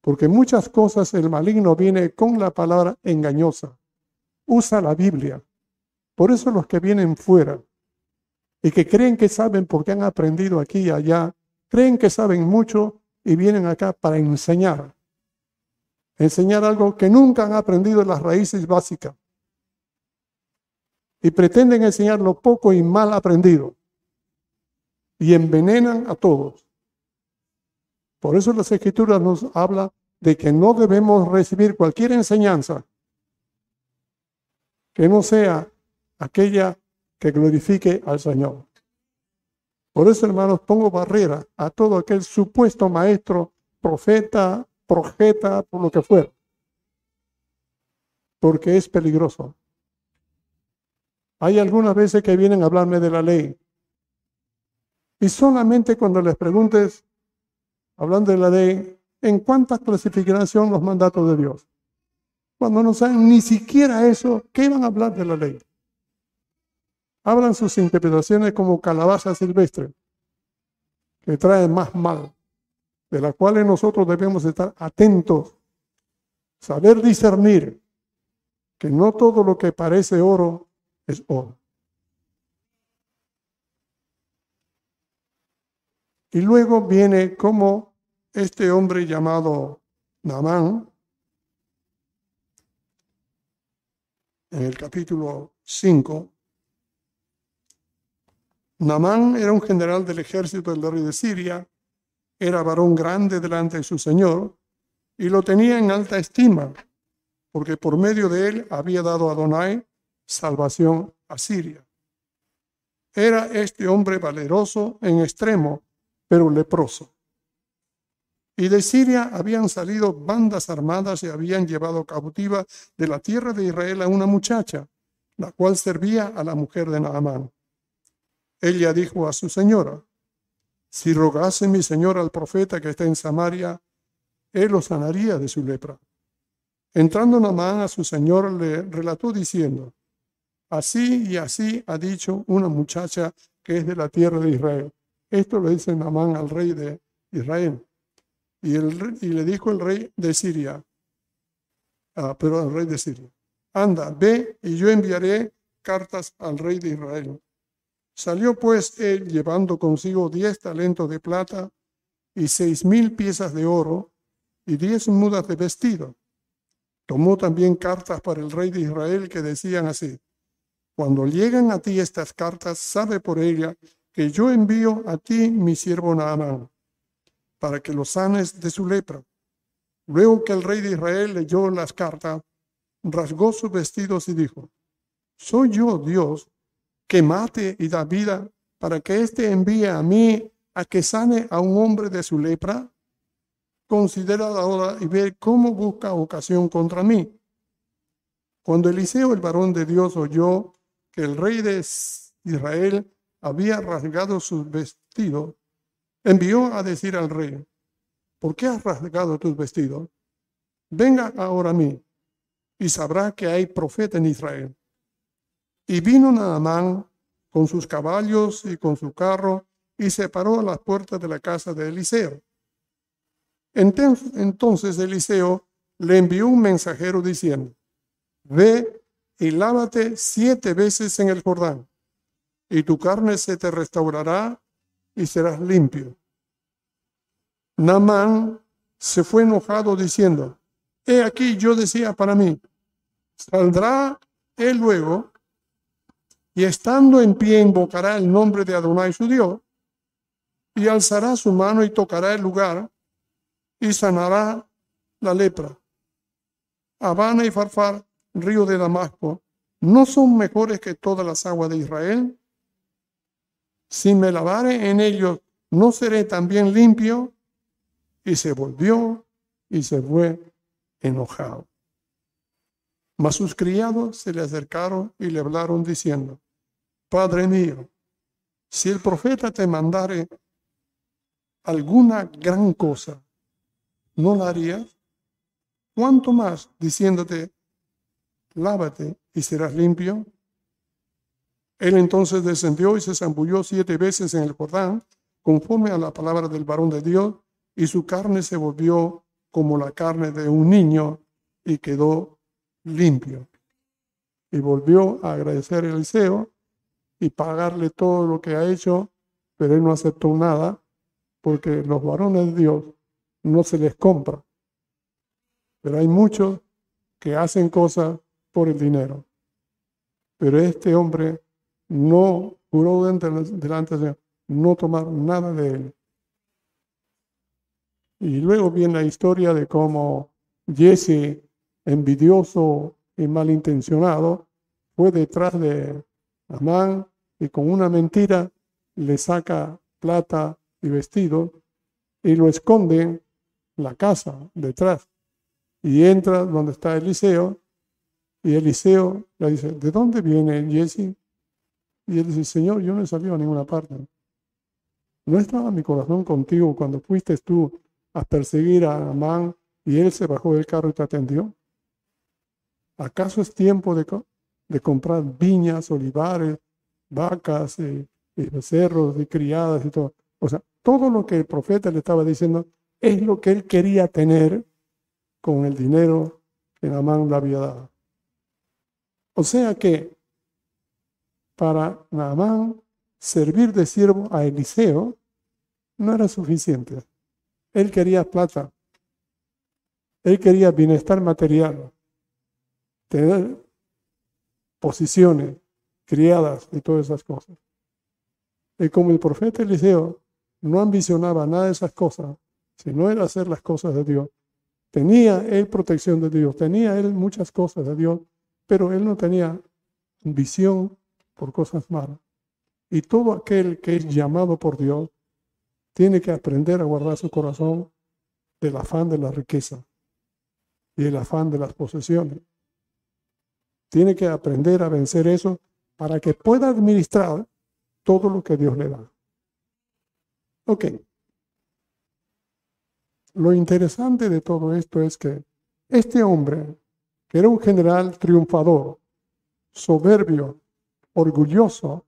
Porque muchas cosas el maligno viene con la palabra engañosa usa la Biblia. Por eso los que vienen fuera y que creen que saben porque han aprendido aquí y allá, creen que saben mucho y vienen acá para enseñar. Enseñar algo que nunca han aprendido en las raíces básicas. Y pretenden enseñar lo poco y mal aprendido. Y envenenan a todos. Por eso las escrituras nos habla de que no debemos recibir cualquier enseñanza que no sea aquella que glorifique al Señor. Por eso, hermanos, pongo barrera a todo aquel supuesto maestro, profeta, profeta, por lo que fuera, porque es peligroso. Hay algunas veces que vienen a hablarme de la ley y solamente cuando les preguntes, hablando de la ley, ¿en cuántas clasificación los mandatos de Dios? Cuando no saben ni siquiera eso, ¿qué van a hablar de la ley? Hablan sus interpretaciones como calabaza silvestre, que traen más mal, de las cuales nosotros debemos estar atentos, saber discernir que no todo lo que parece oro es oro. Y luego viene como este hombre llamado Namán, en el capítulo 5, Namán era un general del ejército del rey de Siria, era varón grande delante de su señor y lo tenía en alta estima, porque por medio de él había dado a Adonai salvación a Siria. Era este hombre valeroso en extremo, pero leproso. Y de Siria habían salido bandas armadas y habían llevado cautiva de la tierra de Israel a una muchacha, la cual servía a la mujer de Naamán. Ella dijo a su señora, si rogase mi señor al profeta que está en Samaria, él lo sanaría de su lepra. Entrando Naamán a su señor le relató diciendo, así y así ha dicho una muchacha que es de la tierra de Israel. Esto lo dice Naamán al rey de Israel. Y, le dijo el rey de Siria, ah, pero el rey de Siria, anda, ve y yo enviaré cartas al rey de Israel. Salió pues él llevando consigo diez talentos de plata y seis mil piezas de oro y diez mudas de vestido. Tomó también cartas para el rey de Israel que decían así, cuando lleguen a ti estas cartas, sabe por ella que yo envío a ti mi siervo Naamán, para que lo sanes de su lepra. Luego que el rey de Israel leyó las cartas, rasgó sus vestidos y dijo, ¿soy yo Dios que mate y da vida para que éste envíe a mí a que sane a un hombre de su lepra? Considera ahora y ve cómo busca ocasión contra mí. Cuando Eliseo, el varón de Dios, oyó que el rey de Israel había rasgado sus vestidos, envió a decir al rey, ¿por qué has rasgado tus vestidos? Venga ahora a mí y sabrá que hay profeta en Israel. Y vino Naamán con sus caballos y con su carro y se paró a las puertas de la casa de Eliseo. Entonces Eliseo le envió un mensajero diciendo, ve y lávate siete veces en el Jordán, y tu carne se te restaurará y serás limpio. Naamán se fue enojado diciendo, he aquí yo decía para mí, saldrá él luego y estando en pie invocará el nombre de Adonai su Dios, y alzará su mano y tocará el lugar, y sanará la lepra. Habana y Farfar, río de Damasco, ¿no son mejores que todas las aguas de Israel? Si me lavare en ellos, ¿no seré también limpio? Y se volvió y se fue enojado. Mas sus criados se le acercaron y le hablaron diciendo, Padre mío, si el profeta te mandare alguna gran cosa, ¿no la harías? ¿Cuánto más diciéndote, lávate y serás limpio? Él entonces descendió y se zambulló siete veces en el Jordán, conforme a la palabra del varón de Dios, y su carne se volvió como la carne de un niño y quedó limpio. Y volvió a agradecer Eliseo y pagarle todo lo que ha hecho, pero él no aceptó nada, porque los varones de Dios no se les compra. Pero hay muchos que hacen cosas por el dinero. Pero este hombre no juró delante de no tomar nada de él. Y luego viene la historia de cómo Jesse, envidioso y malintencionado, fue detrás de Amán y con una mentira le saca plata y vestido y lo esconde en la casa detrás. Y entra donde está Eliseo y Eliseo le dice, ¿de dónde viene Jesse? Y él dice, Señor, yo no he salido a ninguna parte. ¿No estaba mi corazón contigo cuando fuiste tú a perseguir a Amán y él se bajó del carro y te atendió? ¿Acaso es tiempo de, de comprar viñas, olivares, vacas, y, cerros y criadas y todo. O sea, todo lo que el profeta le estaba diciendo es lo que él quería tener con el dinero que Naamán le había dado. O sea que para Naamán servir de siervo a Eliseo no era suficiente. Él quería plata. Él quería bienestar material. Tener posiciones, criadas y todas esas cosas. Y como el profeta Eliseo no ambicionaba nada de esas cosas, sino era hacer las cosas de Dios, tenía él protección de Dios, tenía él muchas cosas de Dios, pero él no tenía visión por cosas malas. Y todo aquel que es llamado por Dios tiene que aprender a guardar su corazón del afán de la riqueza y el afán de las posesiones. Tiene que aprender a vencer eso para que pueda administrar todo lo que Dios le da. Ok. Lo interesante de todo esto es que este hombre, que era un general triunfador, soberbio, orgulloso,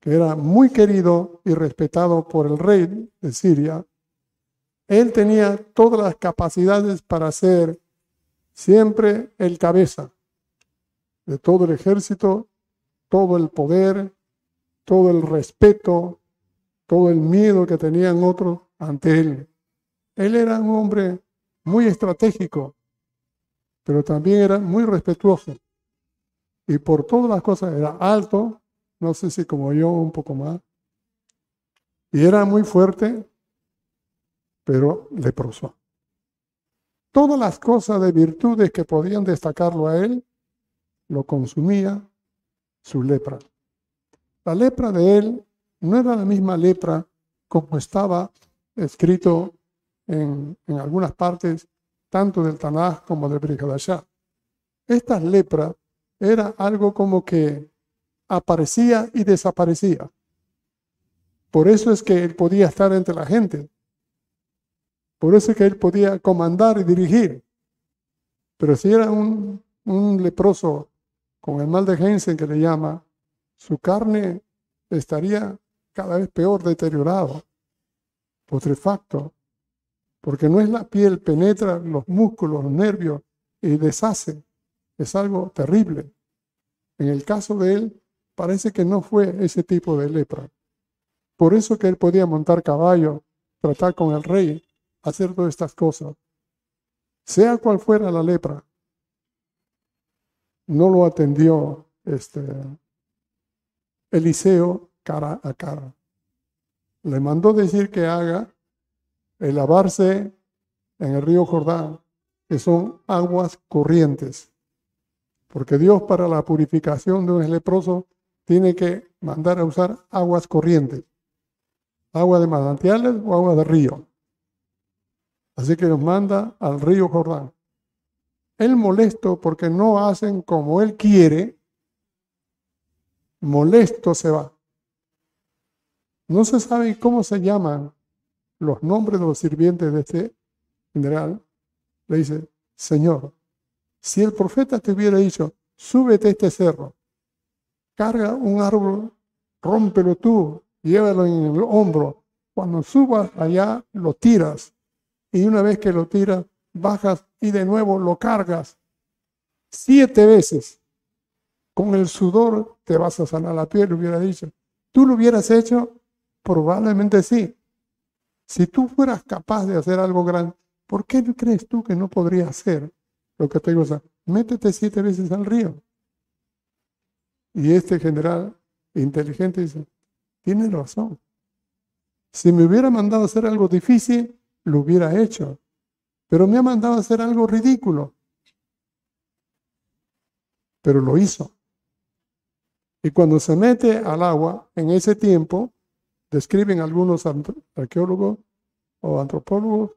que era muy querido y respetado por el rey de Siria, él tenía todas las capacidades para ser siempre el cabeza, de todo el ejército, todo el poder, todo el respeto, todo el miedo que tenían otros ante él. Él era un hombre muy estratégico, pero también era muy respetuoso. Y por todas las cosas era alto, no sé si como yo un poco más. Y era muy fuerte, pero leproso. Todas las cosas de virtudes que podían destacarlo a él, lo consumía su lepra. La lepra de él no era la misma lepra como estaba escrito en, algunas partes, tanto del Tanaj como del Brihadashah. Esta lepra era algo como que aparecía y desaparecía. Por eso es que él podía estar entre la gente. Por eso es que él podía comandar y dirigir. Pero si era un, un leproso con el mal de Hensen que le llama, su carne estaría cada vez peor deteriorado, putrefacto, porque no es la piel, penetra los músculos, los nervios y deshace. Es algo terrible. En el caso de él, parece que no fue ese tipo de lepra. Por eso que él podía montar caballo, tratar con el rey, hacer todas estas cosas. Sea cual fuera la lepra, no lo atendió este Eliseo cara a cara. Le mandó decir que haga el lavarse en el río Jordán, que son aguas corrientes. Porque Dios para la purificación de un leproso tiene que mandar a usar aguas corrientes. Agua de manantiales o agua de río. Así que nos manda al río Jordán. Él molesto porque no hacen como él quiere, molesto se va. No se sabe cómo se llaman los nombres de los sirvientes de este general. Le dice, Señor, si el profeta te hubiera dicho, súbete a este cerro, carga un árbol, rómpelo tú, llévalo en el hombro. Cuando subas allá, lo tiras. Y una vez que lo tiras, bajas y de nuevo lo cargas siete veces. Con el sudor te vas a sanar la piel, hubiera dicho. ¿Tú lo hubieras hecho? Probablemente sí. Si tú fueras capaz de hacer algo grande, ¿por qué crees tú que no podrías hacer lo que te digo? métete siete veces al río. Y este general inteligente dice, tiene razón. Si me hubiera mandado hacer algo difícil, lo hubiera hecho pero me ha mandado a hacer algo ridículo. Pero lo hizo. Y cuando se mete al agua, en ese tiempo, describen algunos arqueólogos o antropólogos,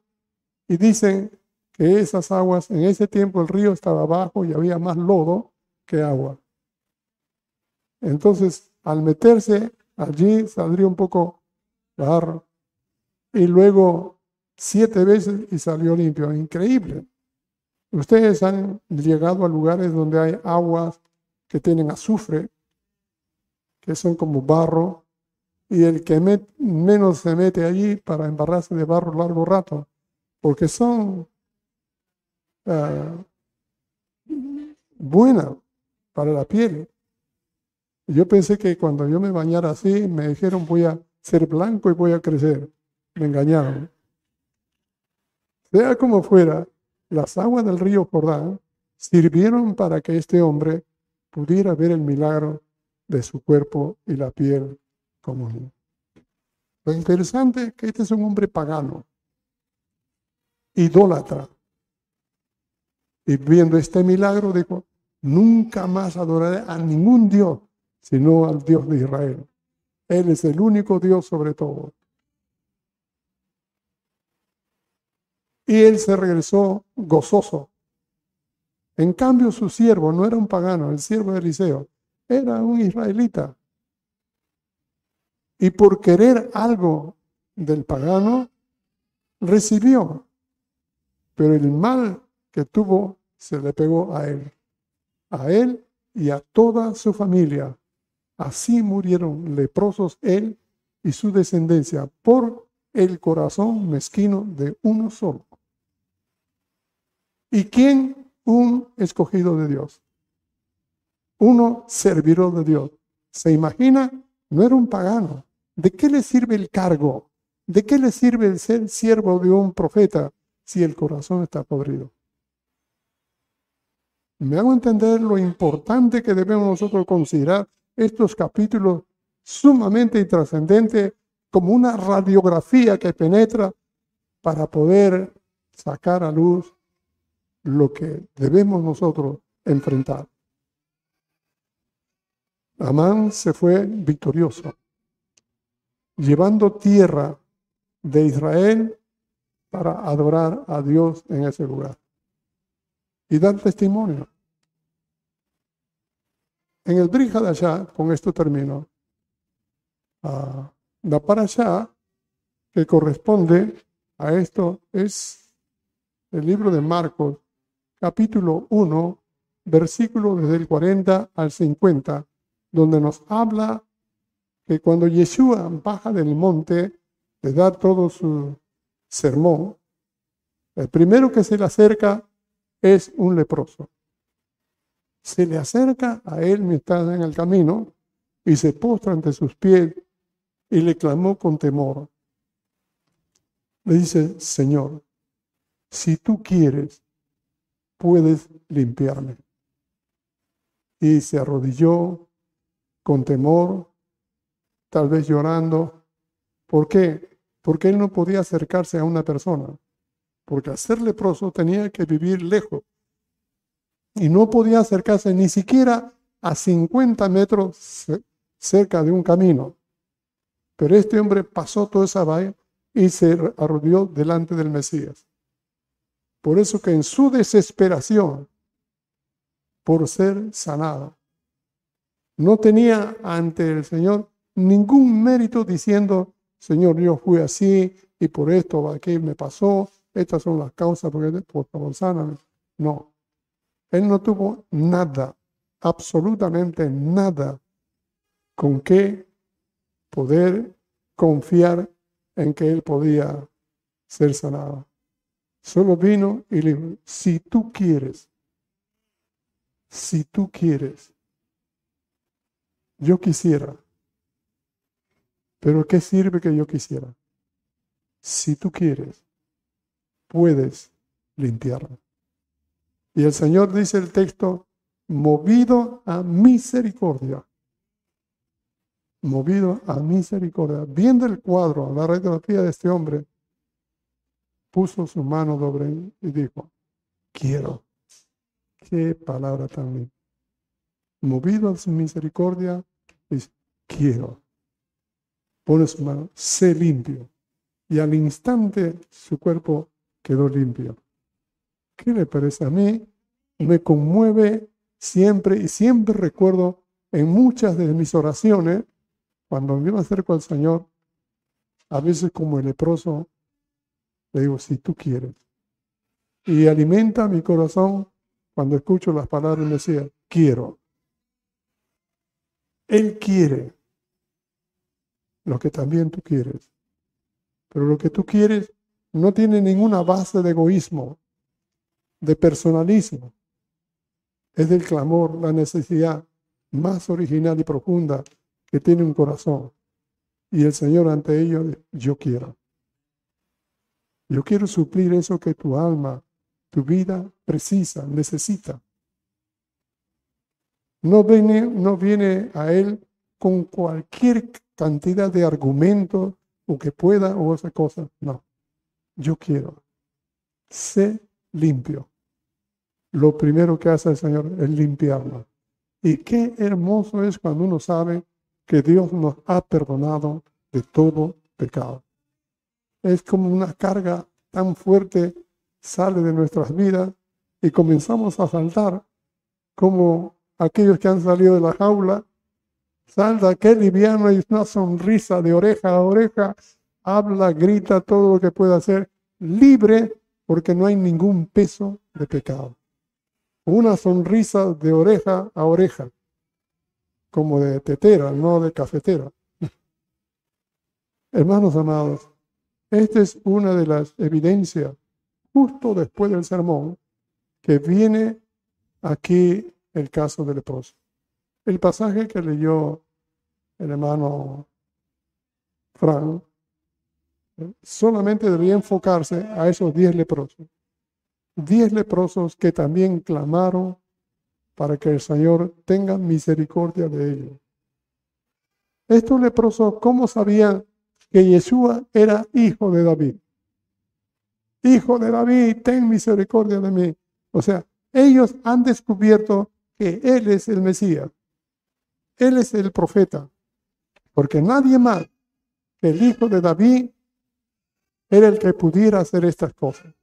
y dicen que esas aguas, en ese tiempo el río estaba abajo y había más lodo que agua. Entonces, al meterse allí, saldría un poco barro. Y luego siete veces y salió limpio. Increíble. Ustedes han llegado a lugares donde hay aguas que tienen azufre, que son como barro, y el que menos se mete allí para embarrarse de barro largo rato, porque son uh, buenas para la piel. Yo pensé que cuando yo me bañara así, me dijeron voy a ser blanco y voy a crecer. Me engañaron. Sea como fuera, las aguas del río Jordán sirvieron para que este hombre pudiera ver el milagro de su cuerpo y la piel común. Lo interesante es que este es un hombre pagano, idólatra. Y viendo este milagro dijo, nunca más adoraré a ningún Dios, sino al Dios de Israel. Él es el único Dios sobre todo. Y él se regresó gozoso. En cambio, su siervo no era un pagano, el siervo de Eliseo, era un israelita. Y por querer algo del pagano, recibió. Pero el mal que tuvo se le pegó a él, a él y a toda su familia. Así murieron leprosos él y su descendencia por el corazón mezquino de uno solo. ¿Y quién? Un escogido de Dios. uno servidor de Dios. ¿Se imagina? No era un pagano. ¿De qué le sirve el cargo? ¿De qué le sirve el ser siervo de un profeta si el corazón está podrido? Me hago entender lo importante que debemos nosotros considerar estos capítulos sumamente trascendentes como una radiografía que penetra para poder sacar a luz lo que debemos nosotros enfrentar. Amán se fue victorioso, llevando tierra de Israel para adorar a Dios en ese lugar y dar testimonio. En el Brija de allá, con esto termino, uh, la para allá que corresponde a esto es el libro de Marcos, capítulo 1, versículo desde el 40 al 50, donde nos habla que cuando Yeshua baja del monte de dar todo su sermón, el primero que se le acerca es un leproso. Se le acerca a él mientras en el camino y se postra ante sus pies y le clamó con temor. Le dice, Señor, si tú quieres, puedes limpiarme. Y se arrodilló con temor, tal vez llorando. ¿Por qué? Porque él no podía acercarse a una persona porque al ser leproso tenía que vivir lejos y no podía acercarse ni siquiera a 50 metros cerca de un camino. Pero este hombre pasó toda esa valle y se arrodilló delante del Mesías. Por eso que en su desesperación por ser sanado, no tenía ante el Señor ningún mérito diciendo, Señor, yo fui así y por esto aquí me pasó estas son las causas, porque por favor, sáname. No. Él no tuvo nada, absolutamente nada con qué poder confiar en que él podía ser sanado. Solo vino y le dijo, si tú quieres, si tú quieres, yo quisiera, pero ¿qué sirve que yo quisiera? Si tú quieres, puedes limpiarlo. Y el Señor dice el texto, movido a misericordia. Movido a misericordia. Viendo el cuadro, la radiografía de este hombre, puso su mano sobre él y dijo, quiero. Qué palabra tan linda. Movido a su misericordia, dice, quiero. Pone su mano, sé limpio. Y al instante su cuerpo quedó limpio. ¿Qué le parece a mí? Me conmueve siempre y siempre recuerdo en muchas de mis oraciones, cuando me acerco al Señor, a veces como el leproso, le digo, si tú quieres. Y alimenta mi corazón cuando escucho las palabras y me decía, quiero. Él quiere lo que también tú quieres. Pero lo que tú quieres no tiene ninguna base de egoísmo, de personalismo. Es del clamor, la necesidad más original y profunda que tiene un corazón. Y el Señor ante ellos, yo quiero. Yo quiero suplir eso que tu alma, tu vida precisa, necesita. No viene, no viene a Él con cualquier cantidad de argumentos o que pueda o esa cosa. No yo quiero. Sé limpio. Lo primero que hace el Señor es limpiarlo. Y qué hermoso es cuando uno sabe que Dios nos ha perdonado de todo pecado. Es como una carga tan fuerte sale de nuestras vidas y comenzamos a saltar como aquellos que han salido de la jaula. Salta, qué liviano y una sonrisa de oreja a oreja habla, grita todo lo que puede hacer, libre porque no hay ningún peso de pecado. Una sonrisa de oreja a oreja, como de tetera, no de cafetera. <laughs> Hermanos amados, esta es una de las evidencias, justo después del sermón, que viene aquí el caso del leproso. El pasaje que leyó el hermano Fran solamente debería enfocarse a esos diez leprosos. Diez leprosos que también clamaron para que el Señor tenga misericordia de ellos. Estos leprosos, ¿cómo sabían que Yeshua era hijo de David? Hijo de David, ten misericordia de mí. O sea, ellos han descubierto que Él es el Mesías. Él es el profeta. Porque nadie más que el hijo de David era el que pudiera hacer estas cosas.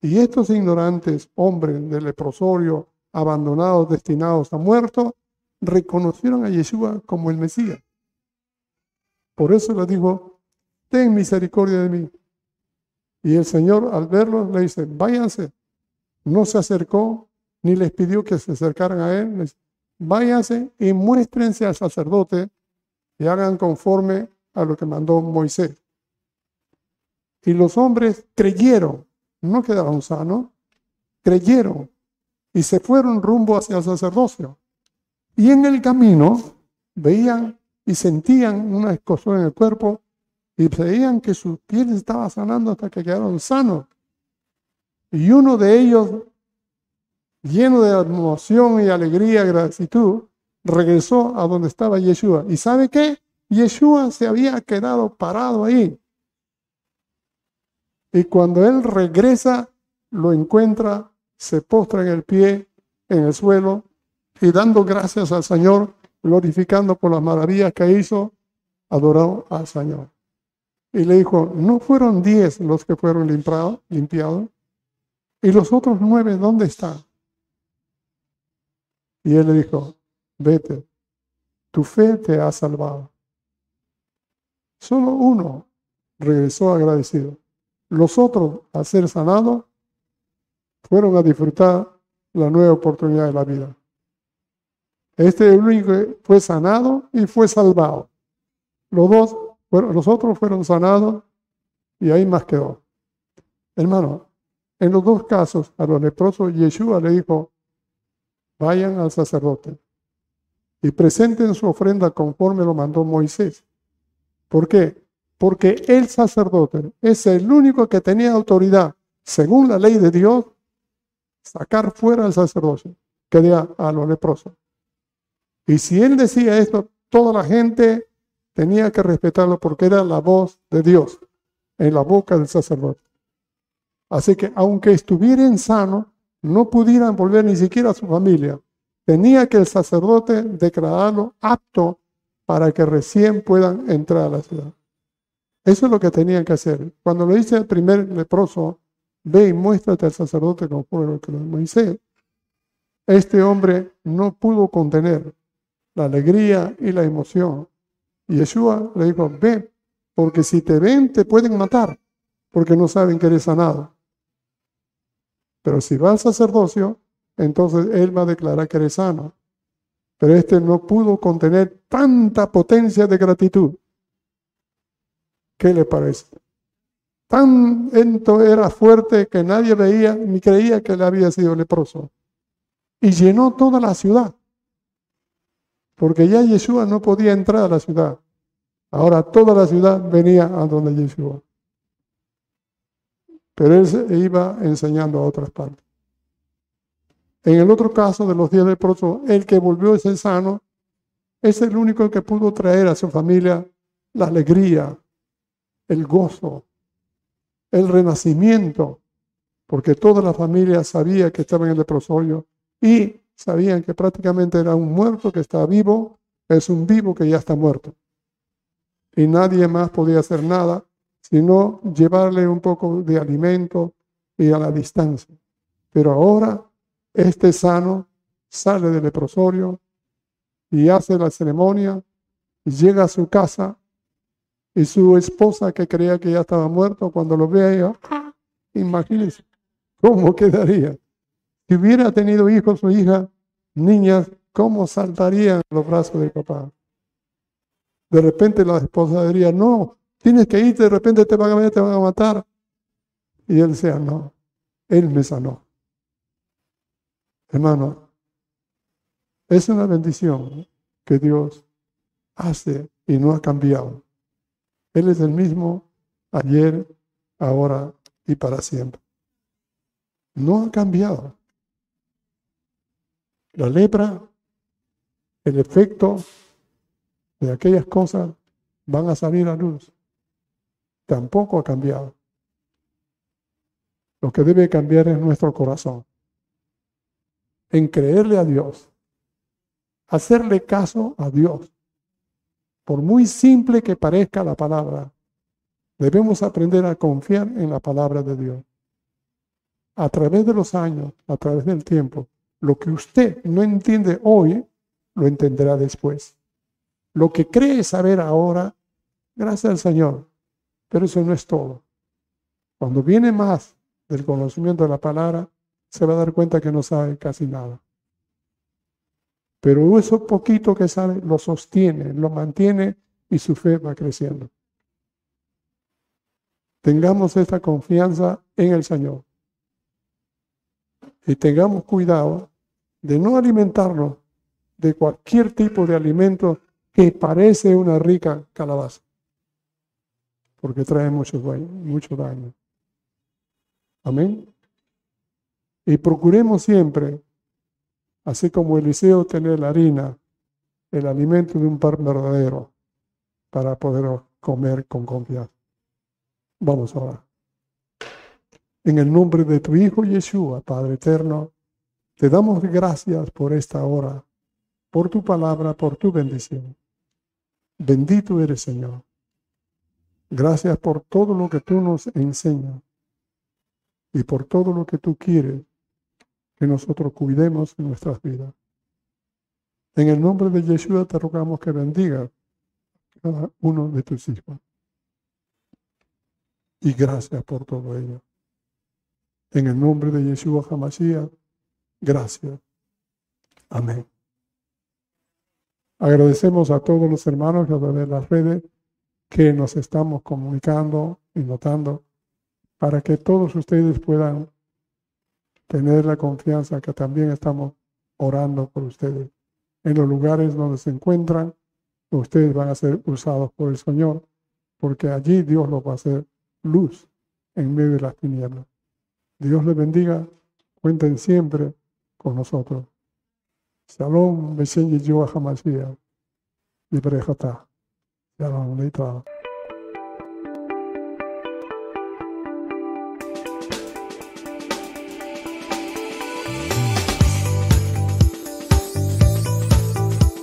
Y estos ignorantes hombres del leprosorio abandonados, destinados a muertos, reconocieron a Yeshua como el Mesías. Por eso le dijo, ten misericordia de mí. Y el Señor al verlos le dice, váyanse. No se acercó ni les pidió que se acercaran a él. Váyanse y muéstrense al sacerdote y hagan conforme a lo que mandó Moisés. Y los hombres creyeron, no quedaron sanos, creyeron y se fueron rumbo hacia el sacerdocio. Y en el camino veían y sentían una escosor en el cuerpo y veían que su piel estaba sanando hasta que quedaron sanos. Y uno de ellos, lleno de emoción y alegría, gratitud, regresó a donde estaba Yeshua. ¿Y sabe qué? Yeshua se había quedado parado ahí. Y cuando él regresa, lo encuentra se postra en el pie, en el suelo, y dando gracias al Señor, glorificando por las maravillas que hizo, adoró al Señor. Y le dijo, ¿no fueron diez los que fueron limpiados? ¿Y los otros nueve dónde están? Y él le dijo, vete, tu fe te ha salvado. Solo uno regresó agradecido. Los otros, al ser sanados, fueron a disfrutar la nueva oportunidad de la vida. Este único fue sanado y fue salvado. Los dos, los otros fueron sanados y ahí más quedó. Hermano, en los dos casos, a los leprosos, Yeshua le dijo, vayan al sacerdote y presenten su ofrenda conforme lo mandó Moisés. ¿Por qué? Porque el sacerdote es el único que tenía autoridad, según la ley de Dios, sacar fuera al sacerdocio, que diga a los leprosos. Y si él decía esto, toda la gente tenía que respetarlo porque era la voz de Dios en la boca del sacerdote. Así que aunque estuvieran sanos, no pudieran volver ni siquiera a su familia. Tenía que el sacerdote declararlo apto para que recién puedan entrar a la ciudad. Eso es lo que tenían que hacer. Cuando lo dice el primer leproso, ve y muéstrate al sacerdote conforme lo que lo Moisés. Este hombre no pudo contener la alegría y la emoción. Y Yeshua le dijo, ve, porque si te ven te pueden matar, porque no saben que eres sanado. Pero si va al sacerdocio, entonces él va a declarar que eres sano. Pero este no pudo contener tanta potencia de gratitud. ¿Qué le parece? Tanto era fuerte que nadie veía ni creía que le había sido leproso. Y llenó toda la ciudad. Porque ya Yeshua no podía entrar a la ciudad. Ahora toda la ciudad venía a donde Yeshua. Pero él se iba enseñando a otras partes. En el otro caso de los diez leprosos, el que volvió ese sano es el único que pudo traer a su familia la alegría, el gozo, el renacimiento, porque toda la familia sabía que estaba en el leprosorio y sabían que prácticamente era un muerto que está vivo, es un vivo que ya está muerto. Y nadie más podía hacer nada sino llevarle un poco de alimento y a la distancia. Pero ahora este sano sale del leprosorio y hace la ceremonia y llega a su casa y su esposa, que creía que ya estaba muerto, cuando lo ve ella, imagínense cómo quedaría. Si hubiera tenido hijos o hijas, niñas, ¿cómo saltarían los brazos del papá? De repente la esposa diría, no, tienes que irte, de repente te van a ver, te van a matar. Y él decía, no, él me sanó. Hermano, Es una bendición que Dios hace y no ha cambiado. Él es el mismo ayer, ahora y para siempre. No ha cambiado. La lepra, el efecto de aquellas cosas van a salir a luz. Tampoco ha cambiado. Lo que debe cambiar es nuestro corazón. En creerle a Dios. Hacerle caso a Dios. Por muy simple que parezca la palabra, debemos aprender a confiar en la palabra de Dios. A través de los años, a través del tiempo, lo que usted no entiende hoy, lo entenderá después. Lo que cree saber ahora, gracias al Señor. Pero eso no es todo. Cuando viene más del conocimiento de la palabra, se va a dar cuenta que no sabe casi nada. Pero eso poquito que sabe lo sostiene, lo mantiene y su fe va creciendo. Tengamos esta confianza en el Señor. Y tengamos cuidado de no alimentarnos de cualquier tipo de alimento que parece una rica calabaza, porque trae mucho, mucho daño. Amén. Y procuremos siempre, así como Eliseo, tener la harina, el alimento de un par verdadero, para poder comer con confianza. Vamos ahora. En el nombre de tu Hijo Yeshua, Padre eterno, te damos gracias por esta hora, por tu palabra, por tu bendición. Bendito eres, Señor. Gracias por todo lo que tú nos enseñas y por todo lo que tú quieres que nosotros cuidemos en nuestras vidas. En el nombre de Yeshua te rogamos que bendiga cada uno de tus hijos. Y gracias por todo ello. En el nombre de Yeshua Hamashiach, gracias. Amén. Agradecemos a todos los hermanos a de las redes que nos estamos comunicando y notando para que todos ustedes puedan tener la confianza que también estamos orando por ustedes. En los lugares donde se encuentran, ustedes van a ser usados por el Señor, porque allí Dios los va a hacer luz en medio de las tinieblas. Dios les bendiga, cuenten siempre con nosotros. Shalom, Beshen Yeshua HaMashiach, Libre Shalom,